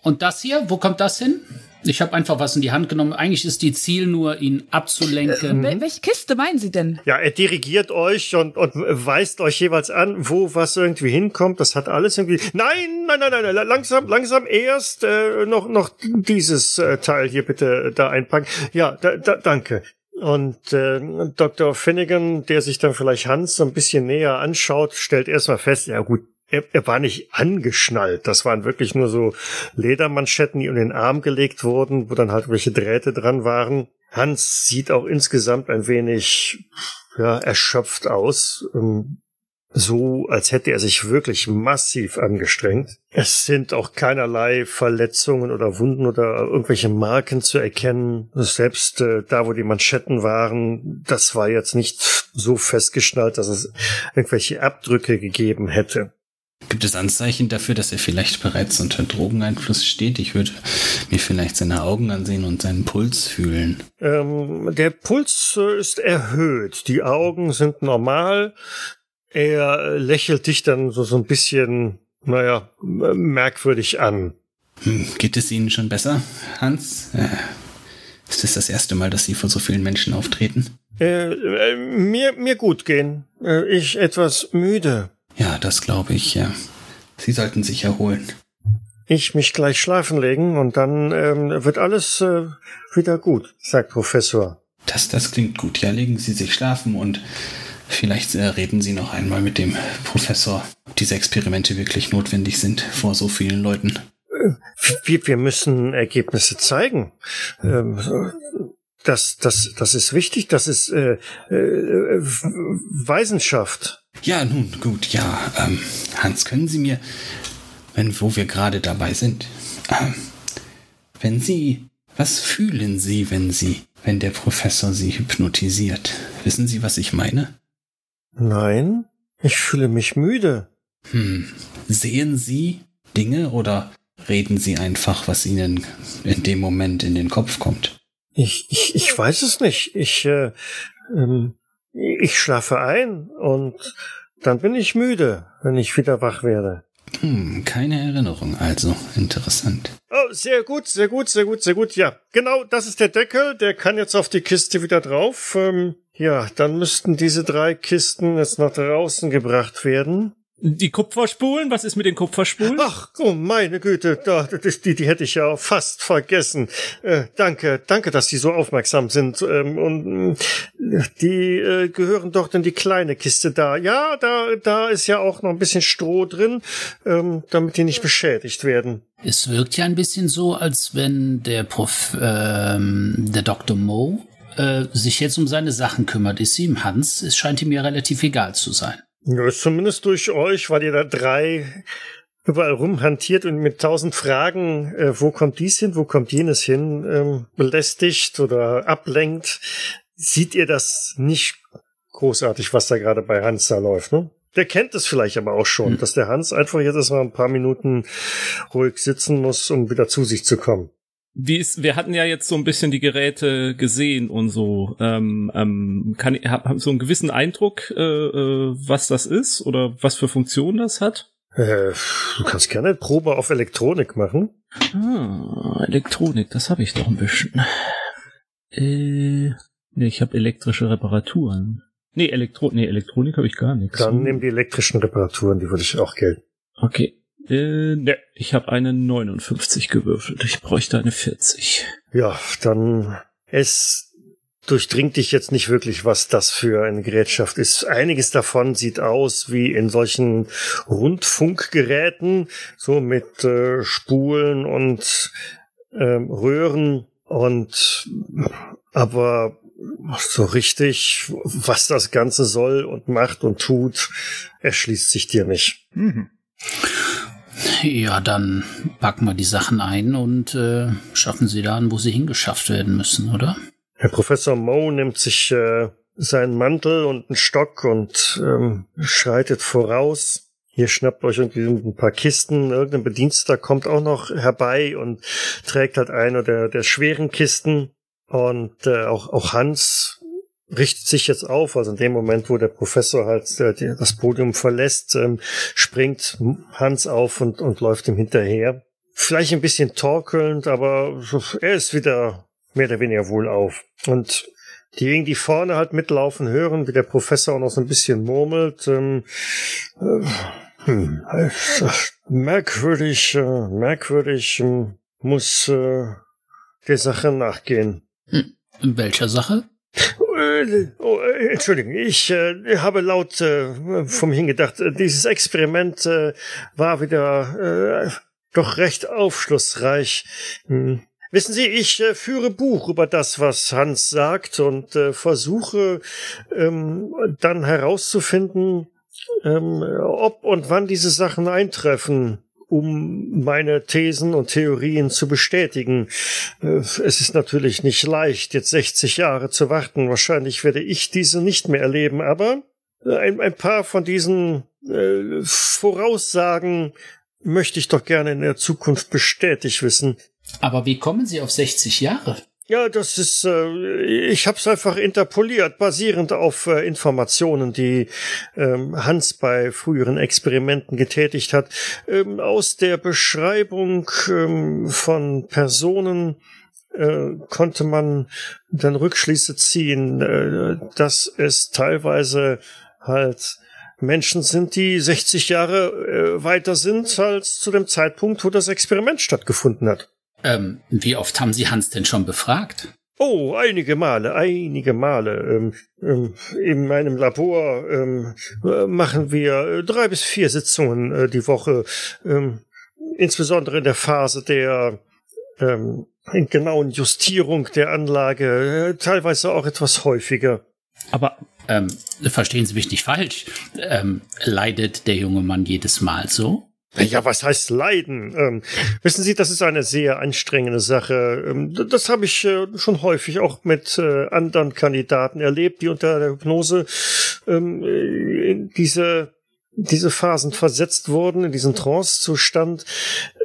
Und das hier, wo kommt das hin? Ich habe einfach was in die Hand genommen. Eigentlich ist die Ziel nur, ihn abzulenken. Wel welche Kiste meinen Sie denn? Ja, er dirigiert euch und, und weist euch jeweils an, wo was irgendwie hinkommt. Das hat alles irgendwie. Nein, nein, nein, nein, nein langsam, langsam erst äh, noch noch dieses äh, Teil hier bitte da einpacken. Ja, da, da, danke. Und äh, Dr. Finnegan, der sich dann vielleicht Hans so ein bisschen näher anschaut, stellt erstmal fest, ja gut, er, er war nicht angeschnallt. Das waren wirklich nur so Ledermanschetten, die um den Arm gelegt wurden, wo dann halt welche Drähte dran waren. Hans sieht auch insgesamt ein wenig ja, erschöpft aus. Ähm, so, als hätte er sich wirklich massiv angestrengt. Es sind auch keinerlei Verletzungen oder Wunden oder irgendwelche Marken zu erkennen. Selbst äh, da, wo die Manschetten waren, das war jetzt nicht so festgeschnallt, dass es irgendwelche Abdrücke gegeben hätte. Gibt es Anzeichen dafür, dass er vielleicht bereits unter Drogeneinfluss steht? Ich würde mir vielleicht seine Augen ansehen und seinen Puls fühlen. Ähm, der Puls äh, ist erhöht. Die Augen sind normal. Er lächelt dich dann so, so ein bisschen, naja, merkwürdig an. Hm, geht es Ihnen schon besser, Hans? Äh, ist es das erste Mal, dass Sie vor so vielen Menschen auftreten? Äh, äh, mir, mir gut gehen. Ich etwas müde. Ja, das glaube ich, ja. Sie sollten sich erholen. Ich mich gleich schlafen legen und dann ähm, wird alles äh, wieder gut, sagt Professor. Das, das klingt gut. Ja, legen Sie sich schlafen und vielleicht äh, reden Sie noch einmal mit dem Professor, ob diese Experimente wirklich notwendig sind vor so vielen Leuten. Äh, wir, wir müssen Ergebnisse zeigen. Ähm, das, das, das ist wichtig. Das ist äh, äh, Weisenschaft. Ja, nun gut, ja. Ähm, Hans, können Sie mir, wenn wo wir gerade dabei sind, ähm, wenn Sie, was fühlen Sie, wenn Sie, wenn der Professor Sie hypnotisiert? Wissen Sie, was ich meine? Nein, ich fühle mich müde. Hm. Sehen Sie Dinge oder reden Sie einfach, was Ihnen in dem Moment in den Kopf kommt? Ich, ich, ich weiß es nicht. Ich, äh, ähm, ich schlafe ein und dann bin ich müde, wenn ich wieder wach werde. Hm, keine Erinnerung, also interessant. Oh, sehr gut, sehr gut, sehr gut, sehr gut. Ja, genau, das ist der Deckel. Der kann jetzt auf die Kiste wieder drauf. Ähm, ja, dann müssten diese drei Kisten jetzt nach draußen gebracht werden. Die Kupferspulen? Was ist mit den Kupferspulen? Ach, oh meine Güte, da, das, die, die hätte ich ja fast vergessen. Äh, danke, danke, dass Sie so aufmerksam sind. Ähm, und äh, die äh, gehören doch in die kleine Kiste da. Ja, da, da ist ja auch noch ein bisschen Stroh drin, ähm, damit die nicht beschädigt werden. Es wirkt ja ein bisschen so, als wenn der Prof, ähm, der Dr. Moe äh, sich jetzt um seine Sachen kümmert. Ist ihm Hans? Es scheint ihm ja relativ egal zu sein. Ja, zumindest durch euch, weil ihr da drei überall rumhantiert und mit tausend Fragen, äh, wo kommt dies hin, wo kommt jenes hin, ähm, belästigt oder ablenkt, sieht ihr das nicht großartig, was da gerade bei Hans da läuft, ne? Der kennt es vielleicht aber auch schon, hm. dass der Hans einfach jetzt erstmal ein paar Minuten ruhig sitzen muss, um wieder zu sich zu kommen wie ist, wir hatten ja jetzt so ein bisschen die Geräte gesehen und so. Ähm, ähm, kann hab, hab so einen gewissen Eindruck, äh, äh, was das ist oder was für Funktion das hat? Äh, du kannst gerne eine Probe auf Elektronik machen. Ah, Elektronik, das habe ich doch ein bisschen. Äh, nee, ich habe elektrische Reparaturen. Nee, Elektro nee, Elektronik habe ich gar nichts. Dann nimm die elektrischen Reparaturen, die würde ich auch gelten. Okay. Äh, ne, ich habe eine 59 gewürfelt. Ich bräuchte eine 40. Ja, dann es durchdringt dich jetzt nicht wirklich, was das für eine Gerätschaft ist. Einiges davon sieht aus wie in solchen Rundfunkgeräten, so mit äh, Spulen und ähm, Röhren und aber so richtig, was das Ganze soll und macht und tut, erschließt sich dir nicht. Mhm. Ja, dann packen wir die Sachen ein und äh, schaffen sie da an, wo sie hingeschafft werden müssen, oder? Herr Professor Moe nimmt sich äh, seinen Mantel und einen Stock und ähm, schreitet voraus. Hier schnappt euch irgendwie ein paar Kisten. Irgendein Bediensteter kommt auch noch herbei und trägt halt eine der, der schweren Kisten. Und äh, auch, auch Hans richtet sich jetzt auf, also in dem Moment, wo der Professor halt äh, das Podium verlässt, ähm, springt Hans auf und, und läuft ihm hinterher. vielleicht ein bisschen torkelnd, aber er ist wieder mehr oder weniger wohl auf. Und diejenigen, die vorne halt mitlaufen, hören, wie der Professor auch noch so ein bisschen murmelt. Ähm, äh, hm, äh, merkwürdig, merkwürdig, äh, muss äh, der Sache nachgehen. Hm. In welcher Sache? Oh, äh, Entschuldigung, ich äh, habe laut äh, vom hingedacht, äh, dieses Experiment äh, war wieder äh, doch recht aufschlussreich. Hm. Wissen Sie, ich äh, führe Buch über das, was Hans sagt und äh, versuche ähm, dann herauszufinden, ähm, ob und wann diese Sachen eintreffen um meine Thesen und Theorien zu bestätigen. Äh, es ist natürlich nicht leicht, jetzt 60 Jahre zu warten. Wahrscheinlich werde ich diese nicht mehr erleben, aber ein, ein paar von diesen äh, Voraussagen möchte ich doch gerne in der Zukunft bestätigt wissen. Aber wie kommen Sie auf 60 Jahre? Ja, das ist, äh, ich habe es einfach interpoliert, basierend auf äh, Informationen, die ähm, Hans bei früheren Experimenten getätigt hat. Ähm, aus der Beschreibung ähm, von Personen äh, konnte man dann Rückschlüsse ziehen, äh, dass es teilweise halt Menschen sind, die 60 Jahre äh, weiter sind als zu dem Zeitpunkt, wo das Experiment stattgefunden hat. Ähm, wie oft haben Sie Hans denn schon befragt? Oh, einige Male, einige Male. Ähm, ähm, in meinem Labor ähm, machen wir drei bis vier Sitzungen äh, die Woche, ähm, insbesondere in der Phase der ähm, genauen Justierung der Anlage, äh, teilweise auch etwas häufiger. Aber ähm, verstehen Sie mich nicht falsch. Ähm, leidet der junge Mann jedes Mal so? Ja, was heißt leiden? Ähm, wissen Sie, das ist eine sehr anstrengende Sache. Ähm, das habe ich äh, schon häufig auch mit äh, anderen Kandidaten erlebt, die unter der Hypnose ähm, in diese diese Phasen versetzt wurden, in diesen Trance-Zustand.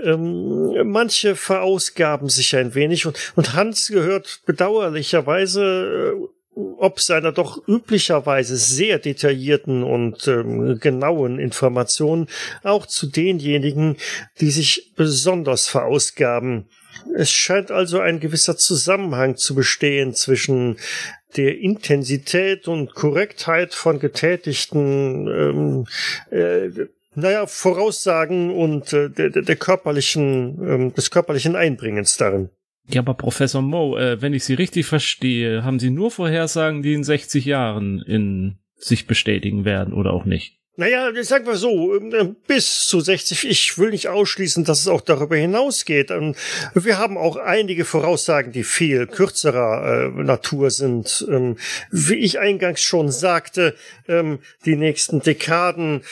Ähm, manche verausgaben sich ein wenig und, und Hans gehört bedauerlicherweise äh, ob seiner doch üblicherweise sehr detaillierten und ähm, genauen Informationen auch zu denjenigen, die sich besonders verausgaben. Es scheint also ein gewisser Zusammenhang zu bestehen zwischen der Intensität und Korrektheit von getätigten ähm, äh, naja, Voraussagen und äh, der, der körperlichen, ähm, des körperlichen Einbringens darin. Ja, aber Professor Mo, äh, wenn ich Sie richtig verstehe, haben Sie nur Vorhersagen, die in 60 Jahren in sich bestätigen werden oder auch nicht? Naja, sagen wir so, ähm, bis zu 60. Ich will nicht ausschließen, dass es auch darüber hinausgeht. Ähm, wir haben auch einige Voraussagen, die viel kürzerer äh, Natur sind. Ähm, wie ich eingangs schon sagte, die nächsten Dekaden,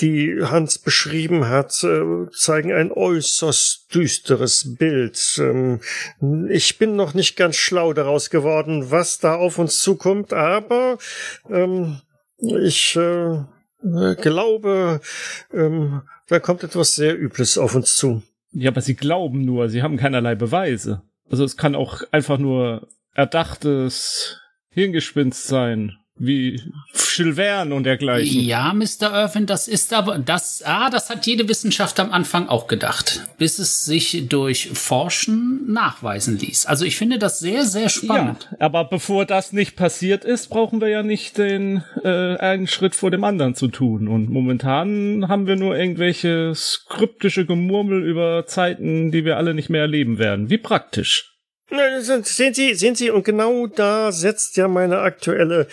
die Hans beschrieben hat, äh, zeigen ein äußerst düsteres Bild. Ich bin noch nicht ganz schlau daraus geworden, was da auf uns zukommt, aber ich äh, äh, glaube, ähm, da kommt etwas sehr Übles auf uns zu. Ja, aber sie glauben nur, sie haben keinerlei Beweise. Also es kann auch einfach nur erdachtes Hirngespinst sein wie Schilvern und dergleichen. Ja, Mr. Irvin, das ist aber, das, ah, das hat jede Wissenschaft am Anfang auch gedacht, bis es sich durch Forschen nachweisen ließ. Also ich finde das sehr, sehr spannend. Ja, aber bevor das nicht passiert ist, brauchen wir ja nicht den äh, einen Schritt vor dem anderen zu tun. Und momentan haben wir nur irgendwelche skriptische Gemurmel über Zeiten, die wir alle nicht mehr erleben werden. Wie praktisch. Sehen Sie, sehen Sie, und genau da setzt ja meine aktuelle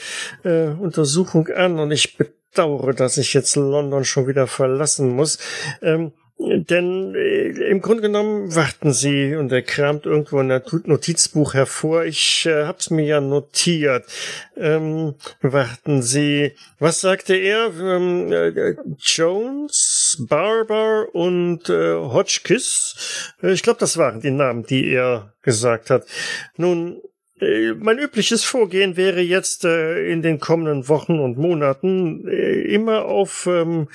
äh, Untersuchung an und ich bedauere, dass ich jetzt London schon wieder verlassen muss. Ähm, denn äh, im Grunde genommen warten Sie und er kramt irgendwo ein Notizbuch hervor. Ich äh, hab's mir ja notiert. Ähm, warten Sie. Was sagte er? Ähm, äh, Jones, Barber und äh, Hotchkiss. Äh, ich glaube, das waren die Namen, die er gesagt hat. Nun, äh, mein übliches Vorgehen wäre jetzt äh, in den kommenden Wochen und Monaten äh, immer auf ähm,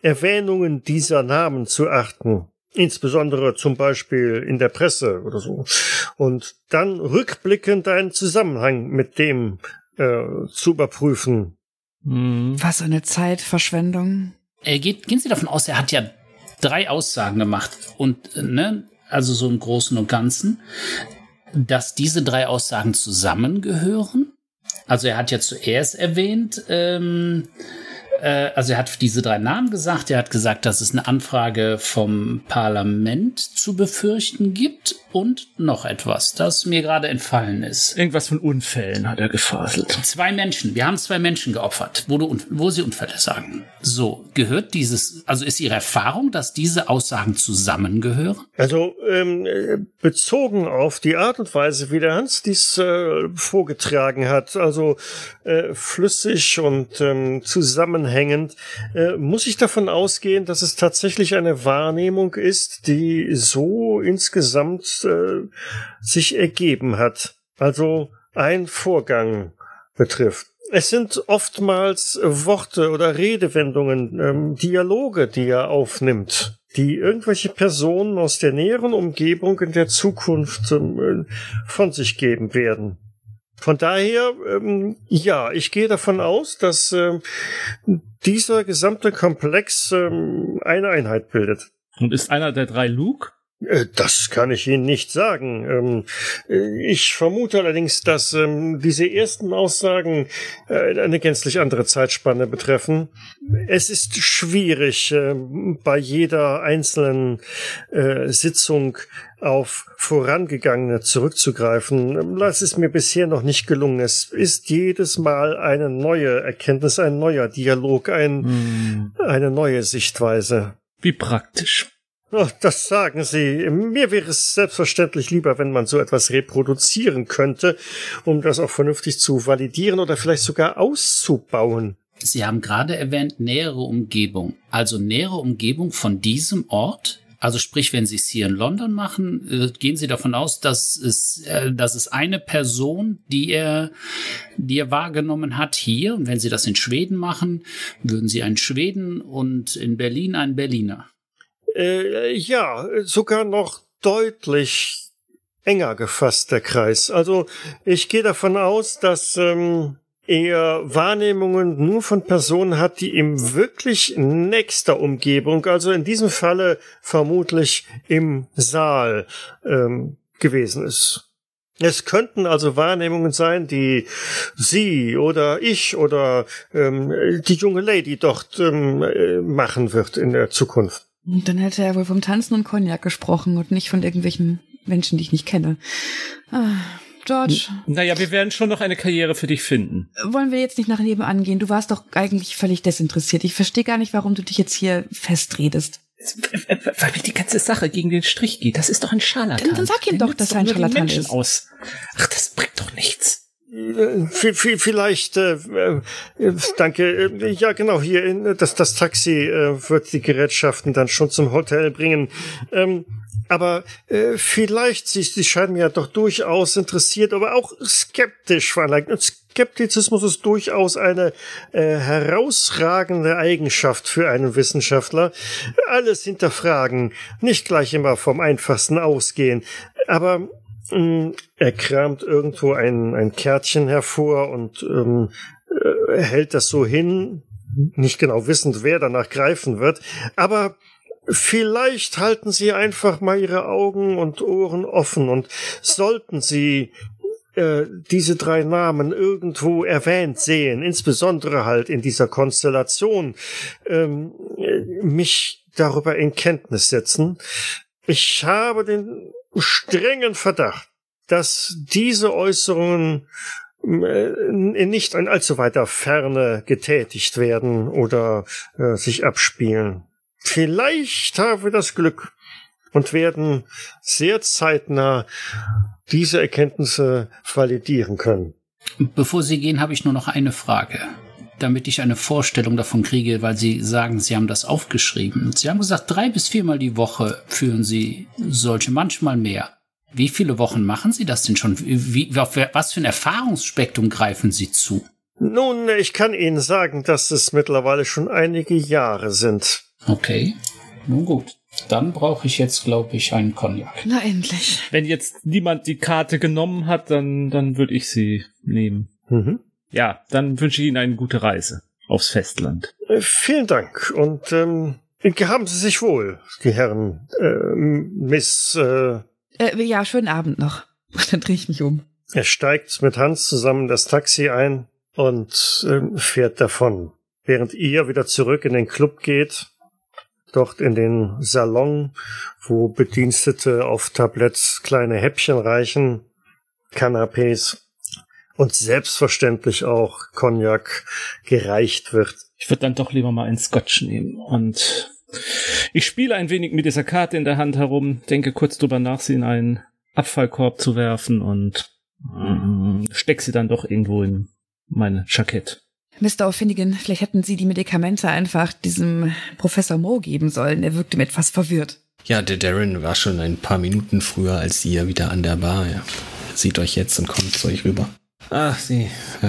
Erwähnungen dieser Namen zu achten. Insbesondere zum Beispiel in der Presse oder so. Und dann rückblickend einen Zusammenhang mit dem äh, zu überprüfen. Was eine Zeitverschwendung. Äh, geht, gehen Sie davon aus, er hat ja drei Aussagen gemacht und ne, also so im Großen und Ganzen, dass diese drei Aussagen zusammengehören. Also er hat ja zuerst erwähnt, ähm, äh, also er hat diese drei Namen gesagt. Er hat gesagt, dass es eine Anfrage vom Parlament zu befürchten gibt und noch etwas, das mir gerade entfallen ist. Irgendwas von Unfällen hat er gefaselt. Zwei Menschen. Wir haben zwei Menschen geopfert, wo, du, wo sie Unfälle sagen. So, gehört dieses, also ist Ihre Erfahrung, dass diese Aussagen zusammengehören? Also ähm, bezogen auf die Art und Weise, wie der Hans dies äh, vorgetragen hat, also äh, flüssig und ähm, zusammenhängend, äh, muss ich davon ausgehen, dass es tatsächlich eine Wahrnehmung ist, die so insgesamt äh, sich ergeben hat. Also ein Vorgang betrifft. Es sind oftmals Worte oder Redewendungen, ähm, Dialoge, die er aufnimmt, die irgendwelche Personen aus der näheren Umgebung in der Zukunft ähm, von sich geben werden. Von daher, ähm, ja, ich gehe davon aus, dass ähm, dieser gesamte Komplex ähm, eine Einheit bildet. Und ist einer der drei Luke? Äh, das kann ich Ihnen nicht sagen. Ähm, äh, ich vermute allerdings, dass ähm, diese ersten Aussagen äh, eine gänzlich andere Zeitspanne betreffen. Es ist schwierig, ähm, bei jeder einzelnen Sitzung auf vorangegangene zurückzugreifen. Das ist mir bisher noch nicht gelungen. Es ist jedes Mal eine neue Erkenntnis, ein neuer Dialog, ein, hm. eine neue Sichtweise. Wie praktisch. Oh, das sagen Sie. Mir wäre es selbstverständlich lieber, wenn man so etwas reproduzieren könnte, um das auch vernünftig zu validieren oder vielleicht sogar auszubauen. Sie haben gerade erwähnt, nähere Umgebung. Also nähere Umgebung von diesem Ort? Also sprich, wenn Sie es hier in London machen, äh, gehen Sie davon aus, dass es, äh, dass es eine Person, die er, die er wahrgenommen hat hier. Und wenn Sie das in Schweden machen, würden Sie einen Schweden und in Berlin einen Berliner. Äh, ja, sogar noch deutlich enger gefasst, der Kreis. Also ich gehe davon aus, dass ähm, er Wahrnehmungen nur von Personen hat, die im wirklich nächster Umgebung, also in diesem Falle vermutlich im Saal ähm, gewesen ist. Es könnten also Wahrnehmungen sein, die Sie oder ich oder ähm, die junge Lady dort ähm, äh, machen wird in der Zukunft. Und dann hätte er wohl vom Tanzen und Cognac gesprochen und nicht von irgendwelchen Menschen, die ich nicht kenne. Ah, George. naja, wir werden schon noch eine Karriere für dich finden. Wollen wir jetzt nicht nach nebenan gehen? Du warst doch eigentlich völlig desinteressiert. Ich verstehe gar nicht, warum du dich jetzt hier festredest. Weil mir die ganze Sache gegen den Strich geht. Das ist doch ein Scharlatan. Dann, dann sag ihm doch, dass er ein Scharlatan ist. Aus. Ach, das bringt doch nichts. Äh, vielleicht, äh, äh, danke, äh, ja genau, hier, in, das, das Taxi äh, wird die Gerätschaften dann schon zum Hotel bringen. Ähm, aber äh, vielleicht, sie, sie scheinen mir ja doch durchaus interessiert, aber auch skeptisch veranlagt. Und Skeptizismus ist durchaus eine äh, herausragende Eigenschaft für einen Wissenschaftler. Alles hinterfragen, nicht gleich immer vom Einfachsten ausgehen. Aber er kramt irgendwo ein, ein Kärtchen hervor und ähm, äh, hält das so hin, nicht genau wissend, wer danach greifen wird, aber vielleicht halten Sie einfach mal Ihre Augen und Ohren offen und sollten Sie äh, diese drei Namen irgendwo erwähnt sehen, insbesondere halt in dieser Konstellation, ähm, mich darüber in Kenntnis setzen. Ich habe den strengen Verdacht, dass diese Äußerungen äh, in nicht in allzu weiter Ferne getätigt werden oder äh, sich abspielen. Vielleicht haben wir das Glück und werden sehr zeitnah diese Erkenntnisse validieren können. Bevor Sie gehen, habe ich nur noch eine Frage damit ich eine Vorstellung davon kriege, weil Sie sagen, Sie haben das aufgeschrieben. Sie haben gesagt, drei bis viermal die Woche führen Sie solche, manchmal mehr. Wie viele Wochen machen Sie das denn schon? Wie, auf was für ein Erfahrungsspektrum greifen Sie zu? Nun, ich kann Ihnen sagen, dass es mittlerweile schon einige Jahre sind. Okay, nun gut. Dann brauche ich jetzt, glaube ich, einen Cognac. Na endlich. Wenn jetzt niemand die Karte genommen hat, dann, dann würde ich sie nehmen. Mhm. Ja, dann wünsche ich Ihnen eine gute Reise aufs Festland. Äh, vielen Dank und ähm, Haben Sie sich wohl, die Herren, äh, Miss, äh, Äh, ja, schönen Abend noch. Dann drehe ich mich um. Er steigt mit Hans zusammen das Taxi ein und äh, fährt davon. Während ihr wieder zurück in den Club geht, dort in den Salon, wo Bedienstete auf Tabletts kleine Häppchen reichen, Canapés und selbstverständlich auch Cognac gereicht wird. Ich würde dann doch lieber mal einen Scotch nehmen und ich spiele ein wenig mit dieser Karte in der Hand herum, denke kurz drüber nach, sie in einen Abfallkorb zu werfen und mm, steck sie dann doch irgendwo in mein Jackett. Mr. O'Finnigan, vielleicht hätten Sie die Medikamente einfach diesem Professor Moe geben sollen. Er wirkte mir etwas verwirrt. Ja, der Darren war schon ein paar Minuten früher als ihr wieder an der Bar. Er sieht euch jetzt und kommt zu euch rüber. Ach, Sie äh,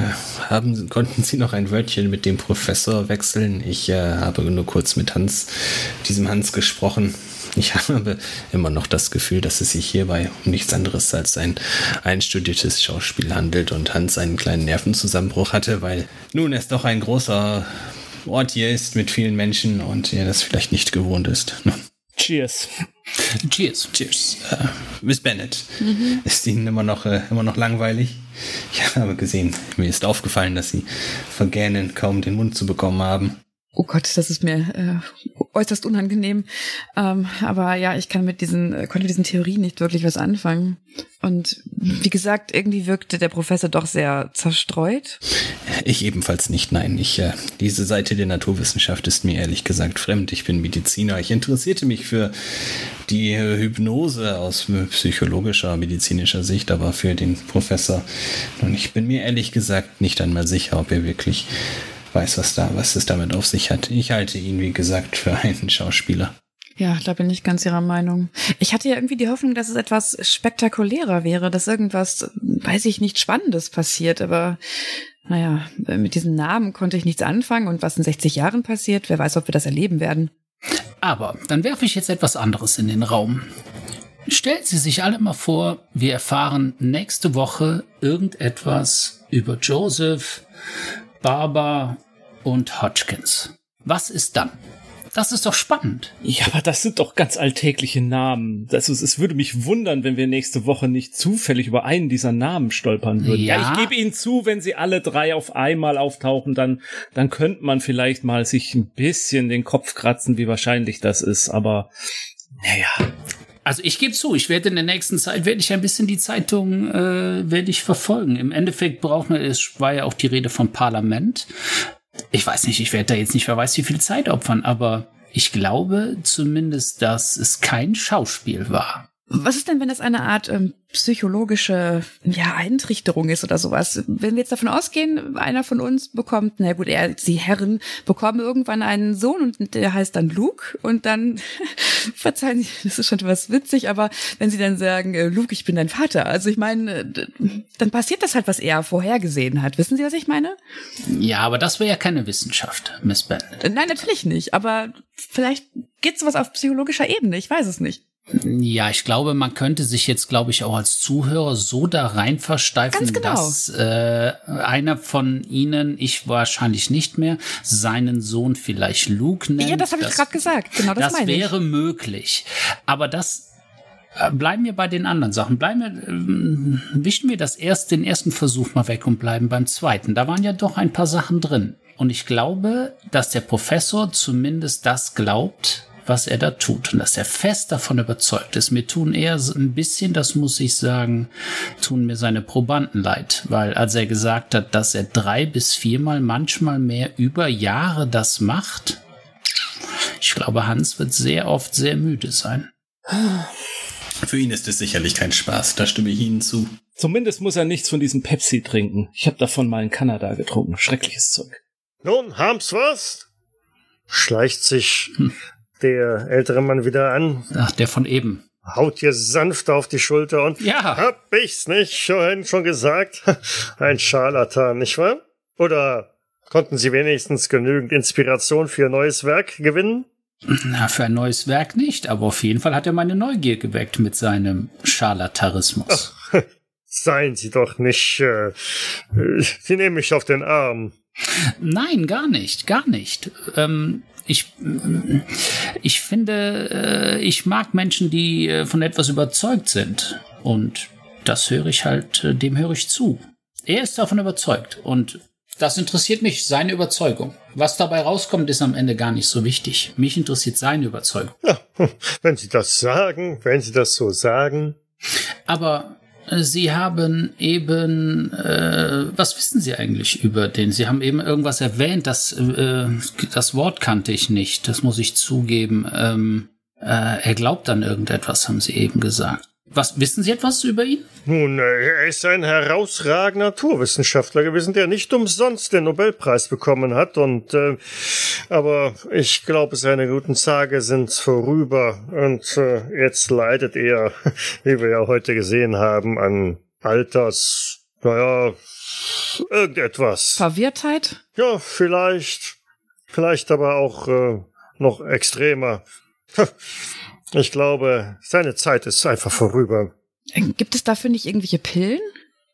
haben, konnten Sie noch ein Wörtchen mit dem Professor wechseln? Ich äh, habe nur kurz mit Hans, diesem Hans gesprochen. Ich habe immer noch das Gefühl, dass es sich hierbei um nichts anderes als ein einstudiertes Schauspiel handelt und Hans einen kleinen Nervenzusammenbruch hatte, weil nun es doch ein großer Ort hier ist mit vielen Menschen und er das vielleicht nicht gewohnt ist. Cheers. Cheers. Cheers. Äh, Miss Bennett, ist Ihnen immer noch, äh, immer noch langweilig? Ich habe gesehen, mir ist aufgefallen, dass Sie vergähnen, kaum den Mund zu bekommen haben. Oh Gott, das ist mir äh, äußerst unangenehm. Ähm, aber ja, ich kann mit diesen, äh, konnte mit diesen Theorien nicht wirklich was anfangen. Und wie gesagt, irgendwie wirkte der Professor doch sehr zerstreut. Ich ebenfalls nicht, nein. Ich, äh, diese Seite der Naturwissenschaft ist mir ehrlich gesagt fremd. Ich bin Mediziner. Ich interessierte mich für die äh, Hypnose aus äh, psychologischer, medizinischer Sicht, aber für den Professor. Und ich bin mir ehrlich gesagt nicht einmal sicher, ob er wirklich weiß, was da, was es damit auf sich hat. Ich halte ihn, wie gesagt, für einen Schauspieler. Ja, da bin ich ganz Ihrer Meinung. Ich hatte ja irgendwie die Hoffnung, dass es etwas spektakulärer wäre, dass irgendwas, weiß ich nicht, Spannendes passiert, aber naja, mit diesem Namen konnte ich nichts anfangen und was in 60 Jahren passiert, wer weiß, ob wir das erleben werden. Aber dann werfe ich jetzt etwas anderes in den Raum. Stellen Sie sich alle mal vor, wir erfahren nächste Woche irgendetwas über Joseph, Barber und Hodgkins. Was ist dann? Das ist doch spannend. Ja, aber das sind doch ganz alltägliche Namen. Das ist, es würde mich wundern, wenn wir nächste Woche nicht zufällig über einen dieser Namen stolpern würden. Ja. ich gebe Ihnen zu, wenn sie alle drei auf einmal auftauchen, dann, dann könnte man vielleicht mal sich ein bisschen den Kopf kratzen, wie wahrscheinlich das ist. Aber naja, Also ich gebe zu, ich werde in der nächsten Zeit, werde ich ein bisschen die Zeitung, äh, werde ich verfolgen. Im Endeffekt braucht man, es war ja auch die Rede vom Parlament. Ich weiß nicht, ich werde da jetzt nicht, wer weiß wie viel Zeit opfern, aber ich glaube zumindest, dass es kein Schauspiel war. Was ist denn, wenn das eine Art ähm, psychologische ja, Eintrichterung ist oder sowas? Wenn wir jetzt davon ausgehen, einer von uns bekommt, na gut, er, sie Herren bekommen irgendwann einen Sohn und der heißt dann Luke und dann, verzeihen Sie, das ist schon was witzig, aber wenn sie dann sagen, äh, Luke, ich bin dein Vater, also ich meine, äh, dann passiert das halt, was er vorhergesehen hat. Wissen Sie, was ich meine? Ja, aber das wäre ja keine Wissenschaft, Miss Bennett. Nein, natürlich nicht, aber vielleicht geht sowas auf psychologischer Ebene, ich weiß es nicht. Ja, ich glaube, man könnte sich jetzt, glaube ich, auch als Zuhörer so da rein versteifen, genau. dass äh, einer von ihnen, ich wahrscheinlich nicht mehr, seinen Sohn vielleicht Luke nennt. Ja, das habe ich gerade gesagt, genau das, Das meine ich. wäre möglich. Aber das äh, bleiben wir bei den anderen Sachen. Bleiben wir, ähm, wischen wir das erst, den ersten Versuch mal weg und bleiben beim zweiten. Da waren ja doch ein paar Sachen drin. Und ich glaube, dass der Professor zumindest das glaubt, was er da tut. Und dass er fest davon überzeugt ist. Mir tun eher so ein bisschen, das muss ich sagen, tun mir seine Probanden leid. Weil als er gesagt hat, dass er drei bis viermal, manchmal mehr über Jahre das macht, ich glaube, Hans wird sehr oft sehr müde sein. Für ihn ist es sicherlich kein Spaß, da stimme ich Ihnen zu. zumindest muss er nichts von diesem Pepsi trinken. Ich habe davon mal in Kanada getrunken. Schreckliches Zeug. Nun, haben's was? Schleicht sich der ältere Mann wieder an, Ach, der von eben. haut ihr sanft auf die Schulter und Ja. hab ich's nicht vorhin schon gesagt? Ein Scharlatan, nicht wahr? Oder konnten Sie wenigstens genügend Inspiration für Ihr neues Werk gewinnen? Na, für ein neues Werk nicht, aber auf jeden Fall hat er meine Neugier geweckt mit seinem Scharlatarismus. Seien Sie doch nicht, äh, äh, Sie nehmen mich auf den Arm. Nein, gar nicht, gar nicht. Ähm, ich, ich finde, äh, ich mag Menschen, die äh, von etwas überzeugt sind. Und das höre ich halt, äh, dem höre ich zu. Er ist davon überzeugt. Und das interessiert mich, seine Überzeugung. Was dabei rauskommt, ist am Ende gar nicht so wichtig. Mich interessiert seine Überzeugung. Ja, wenn Sie das sagen, wenn Sie das so sagen. Aber Sie haben eben, äh, was wissen Sie eigentlich über den? Sie haben eben irgendwas erwähnt, das, äh, das Wort kannte ich nicht, das muss ich zugeben. Ähm, äh, er glaubt an irgendetwas, haben Sie eben gesagt. Was wissen Sie etwas über ihn? Nun, er ist ein herausragender Naturwissenschaftler gewesen, der nicht umsonst den Nobelpreis bekommen hat. Und äh, aber ich glaube, seine guten Tage sind vorüber. Und äh, jetzt leidet er, wie wir ja heute gesehen haben, an Alters. Naja, irgendetwas. Verwirrtheit? Ja, vielleicht. Vielleicht aber auch äh, noch extremer. Ich glaube, seine Zeit ist einfach vorüber. Gibt es dafür nicht irgendwelche Pillen?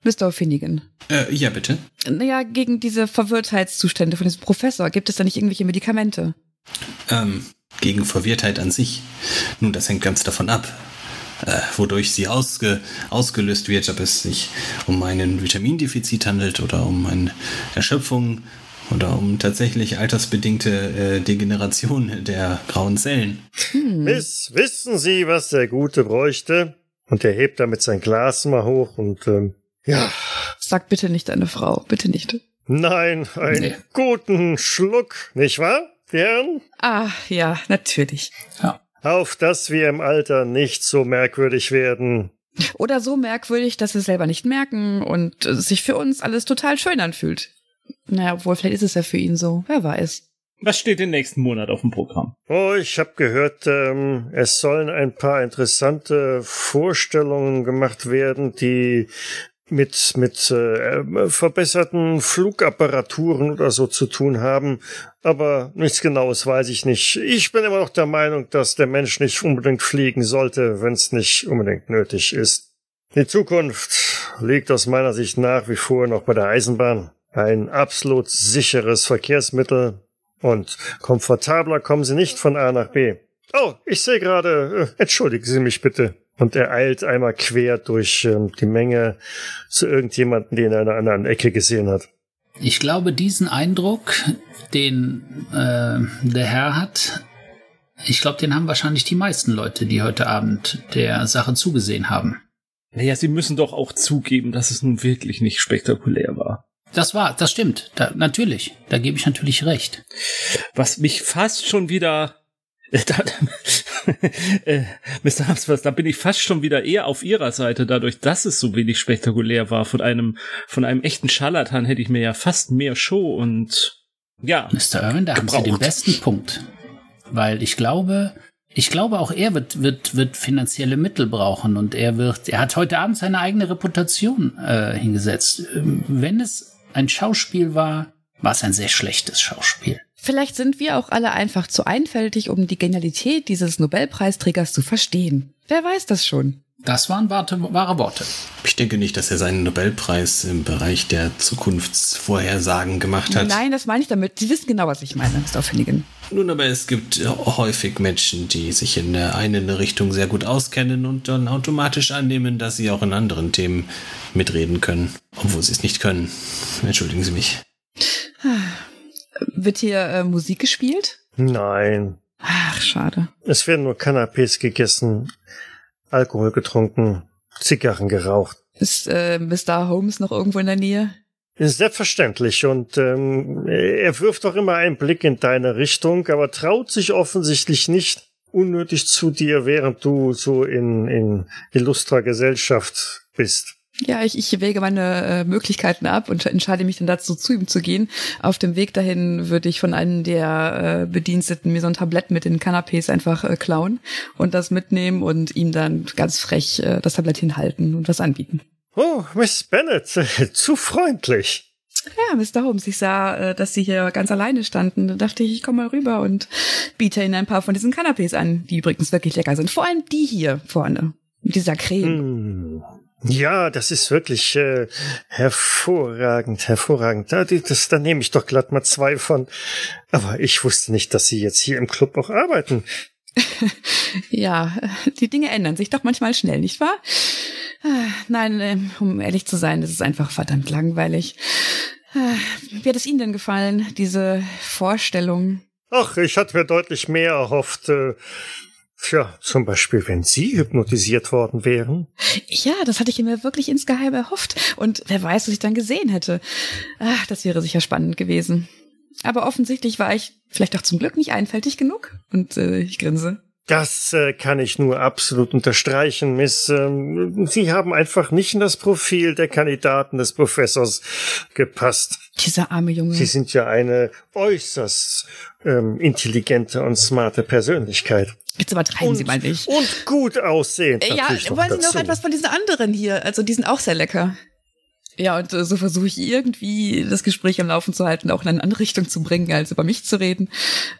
Mr. Finnegan. Äh, ja, bitte. Naja, gegen diese Verwirrtheitszustände von diesem Professor, gibt es da nicht irgendwelche Medikamente? Ähm, gegen Verwirrtheit an sich. Nun, das hängt ganz davon ab, äh, wodurch sie ausge ausgelöst wird, ob es sich um ein Vitamindefizit handelt oder um eine Erschöpfung oder um tatsächlich altersbedingte äh, Degeneration der grauen Zellen. Hm. Miss, wissen Sie, was der Gute bräuchte? Und er hebt damit sein Glas mal hoch und ähm, ja. Sag bitte nicht deine Frau, bitte nicht. Nein, einen nee. guten Schluck, nicht wahr, die Herren? Ah, ja, natürlich. Ja. Auf dass wir im Alter nicht so merkwürdig werden. Oder so merkwürdig, dass wir selber nicht merken und es sich für uns alles total schön anfühlt. Naja, obwohl, vielleicht ist es ja für ihn so. Wer weiß. Was steht den nächsten Monat auf dem Programm? Oh, ich habe gehört, ähm, es sollen ein paar interessante Vorstellungen gemacht werden, die mit mit äh, verbesserten Flugapparaturen oder so zu tun haben, aber nichts Genaues weiß ich nicht. Ich bin immer noch der Meinung, dass der Mensch nicht unbedingt fliegen sollte, wenn es nicht unbedingt nötig ist. Die Zukunft liegt aus meiner Sicht nach wie vor noch bei der Eisenbahn. Ein absolut sicheres Verkehrsmittel und komfortabler kommen Sie nicht von A nach B. Oh, ich sehe gerade, äh, entschuldigen Sie mich bitte. Und er eilt einmal quer durch ähm, die Menge zu irgendjemanden, den er in einer anderen Ecke gesehen hat. Ich glaube, diesen Eindruck, den äh, der Herr hat, ich glaube, den haben wahrscheinlich die meisten Leute, die heute Abend der Sache zugesehen haben. Naja, Sie müssen doch auch zugeben, dass es nun wirklich nicht spektakulär war. Das war, das stimmt. Da, natürlich. Da gebe ich natürlich recht. Was mich fast schon wieder. Da, äh, Mr. Hamsworth, da bin ich fast schon wieder eher auf ihrer Seite, dadurch, dass es so wenig spektakulär war. Von einem, von einem echten Scharlatan hätte ich mir ja fast mehr Show und ja. Mr. Irwin, da gebraucht. haben Sie den besten Punkt. Weil ich glaube, ich glaube, auch er wird, wird, wird finanzielle Mittel brauchen und er wird, er hat heute Abend seine eigene Reputation äh, hingesetzt. Ähm, wenn es ein Schauspiel war, war es ein sehr schlechtes Schauspiel. Vielleicht sind wir auch alle einfach zu einfältig, um die Genialität dieses Nobelpreisträgers zu verstehen. Wer weiß das schon? Das waren wahre Worte. Ich denke nicht, dass er seinen Nobelpreis im Bereich der Zukunftsvorhersagen gemacht hat. Nein, das meine ich damit. Sie wissen genau, was ich meine, Mr. Finnegan. Nun, aber es gibt häufig Menschen, die sich in der einen Richtung sehr gut auskennen und dann automatisch annehmen, dass sie auch in anderen Themen mitreden können, obwohl sie es nicht können. Entschuldigen Sie mich. Wird hier äh, Musik gespielt? Nein. Ach, schade. Es werden nur Canapés gegessen Alkohol getrunken, Zigarren geraucht. Ist äh, Mr. Holmes noch irgendwo in der Nähe? Selbstverständlich. Und ähm, er wirft auch immer einen Blick in deine Richtung, aber traut sich offensichtlich nicht unnötig zu dir, während du so in, in illustrer Gesellschaft bist. Ja, ich, ich wäge meine äh, Möglichkeiten ab und entscheide mich dann dazu, zu ihm zu gehen. Auf dem Weg dahin würde ich von einem der äh, Bediensteten mir so ein Tablett mit den Canapés einfach äh, klauen und das mitnehmen und ihm dann ganz frech äh, das Tablett hinhalten und was anbieten. Oh, Miss Bennett, zu freundlich. Ja, Mr. Holmes, ich sah, äh, dass Sie hier ganz alleine standen. Da dachte ich, ich komme mal rüber und biete Ihnen ein paar von diesen Canapés an, die übrigens wirklich lecker sind. Vor allem die hier vorne. Mit dieser Creme. Mm. Ja, das ist wirklich äh, hervorragend, hervorragend. Da, das, da nehme ich doch glatt mal zwei von. Aber ich wusste nicht, dass Sie jetzt hier im Club auch arbeiten. ja, die Dinge ändern sich doch manchmal schnell, nicht wahr? Nein, äh, um ehrlich zu sein, das ist einfach verdammt langweilig. Wie hat es Ihnen denn gefallen, diese Vorstellung? Ach, ich hatte mir deutlich mehr erhofft. Äh, Tja, zum Beispiel, wenn Sie hypnotisiert worden wären. Ja, das hatte ich mir wirklich insgeheim erhofft. Und wer weiß, was ich dann gesehen hätte. Ach, das wäre sicher spannend gewesen. Aber offensichtlich war ich vielleicht auch zum Glück nicht einfältig genug. Und äh, ich grinse. Das äh, kann ich nur absolut unterstreichen, Miss. Ähm, Sie haben einfach nicht in das Profil der Kandidaten des Professors gepasst. Dieser arme Junge. Sie sind ja eine äußerst ähm, intelligente und smarte Persönlichkeit. Jetzt übertreiben und, Sie mal nicht. Und gut aussehend. Äh, ja, wollen Sie noch etwas von diesen anderen hier? Also die sind auch sehr lecker. Ja, und äh, so versuche ich irgendwie das Gespräch am Laufen zu halten, auch in eine andere Richtung zu bringen, als über mich zu reden,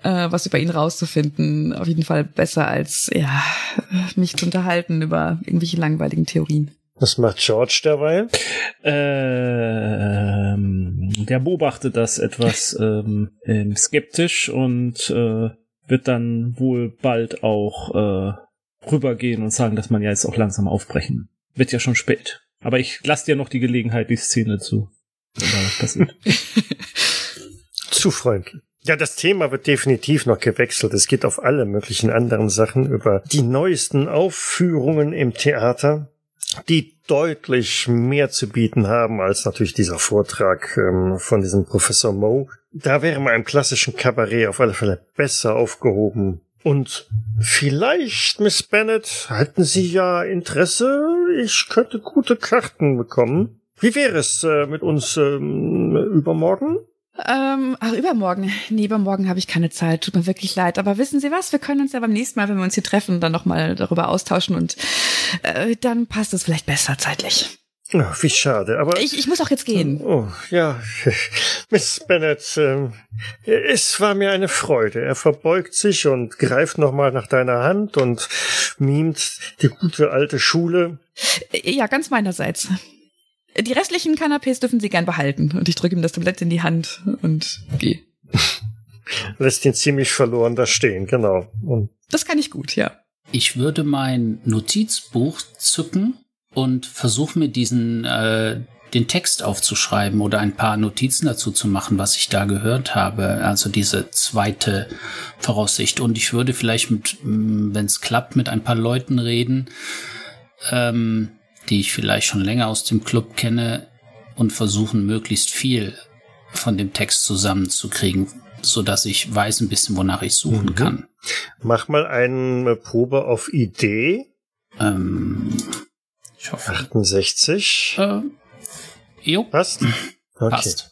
äh, was über ihn rauszufinden. Auf jeden Fall besser als ja mich zu unterhalten über irgendwelche langweiligen Theorien. Was macht George derweil? Ähm, der beobachtet das etwas ähm, ähm skeptisch und äh, wird dann wohl bald auch äh, rübergehen und sagen, dass man ja jetzt auch langsam aufbrechen. Wird ja schon spät. Aber ich lasse dir noch die Gelegenheit, die Szene zu. zu freundlich. Ja, das Thema wird definitiv noch gewechselt. Es geht auf alle möglichen anderen Sachen über die neuesten Aufführungen im Theater, die deutlich mehr zu bieten haben als natürlich dieser Vortrag ähm, von diesem Professor Moe. Da wäre man im klassischen Kabarett auf alle Fälle besser aufgehoben. Und vielleicht, Miss Bennett, hätten Sie ja Interesse? Ich könnte gute Karten bekommen. Wie wäre es äh, mit uns ähm, übermorgen? Ähm, ach, übermorgen. Nee, übermorgen habe ich keine Zeit. Tut mir wirklich leid. Aber wissen Sie was? Wir können uns ja beim nächsten Mal, wenn wir uns hier treffen, dann nochmal darüber austauschen und äh, dann passt es vielleicht besser zeitlich. Oh, wie schade, aber. Ich, ich muss auch jetzt gehen. Oh, ja. Miss Bennett, äh, es war mir eine Freude. Er verbeugt sich und greift nochmal nach deiner Hand und mimt die gute alte Schule. Ja, ganz meinerseits. Die restlichen Canapés dürfen Sie gern behalten. Und ich drücke ihm das Tablett in die Hand und gehe. Lässt ihn ziemlich verloren da stehen, genau. Und das kann ich gut, ja. Ich würde mein Notizbuch zücken und versuche mir diesen äh, den Text aufzuschreiben oder ein paar Notizen dazu zu machen, was ich da gehört habe. Also diese zweite Voraussicht. Und ich würde vielleicht mit, mm, wenn es klappt, mit ein paar Leuten reden, ähm, die ich vielleicht schon länger aus dem Club kenne und versuchen, möglichst viel von dem Text zusammenzukriegen, so dass ich weiß ein bisschen, wonach ich suchen mhm. kann. Mach mal eine Probe auf Idee. Ähm, ich hoffe. 68. Äh, jo. Passt? Okay. Passt.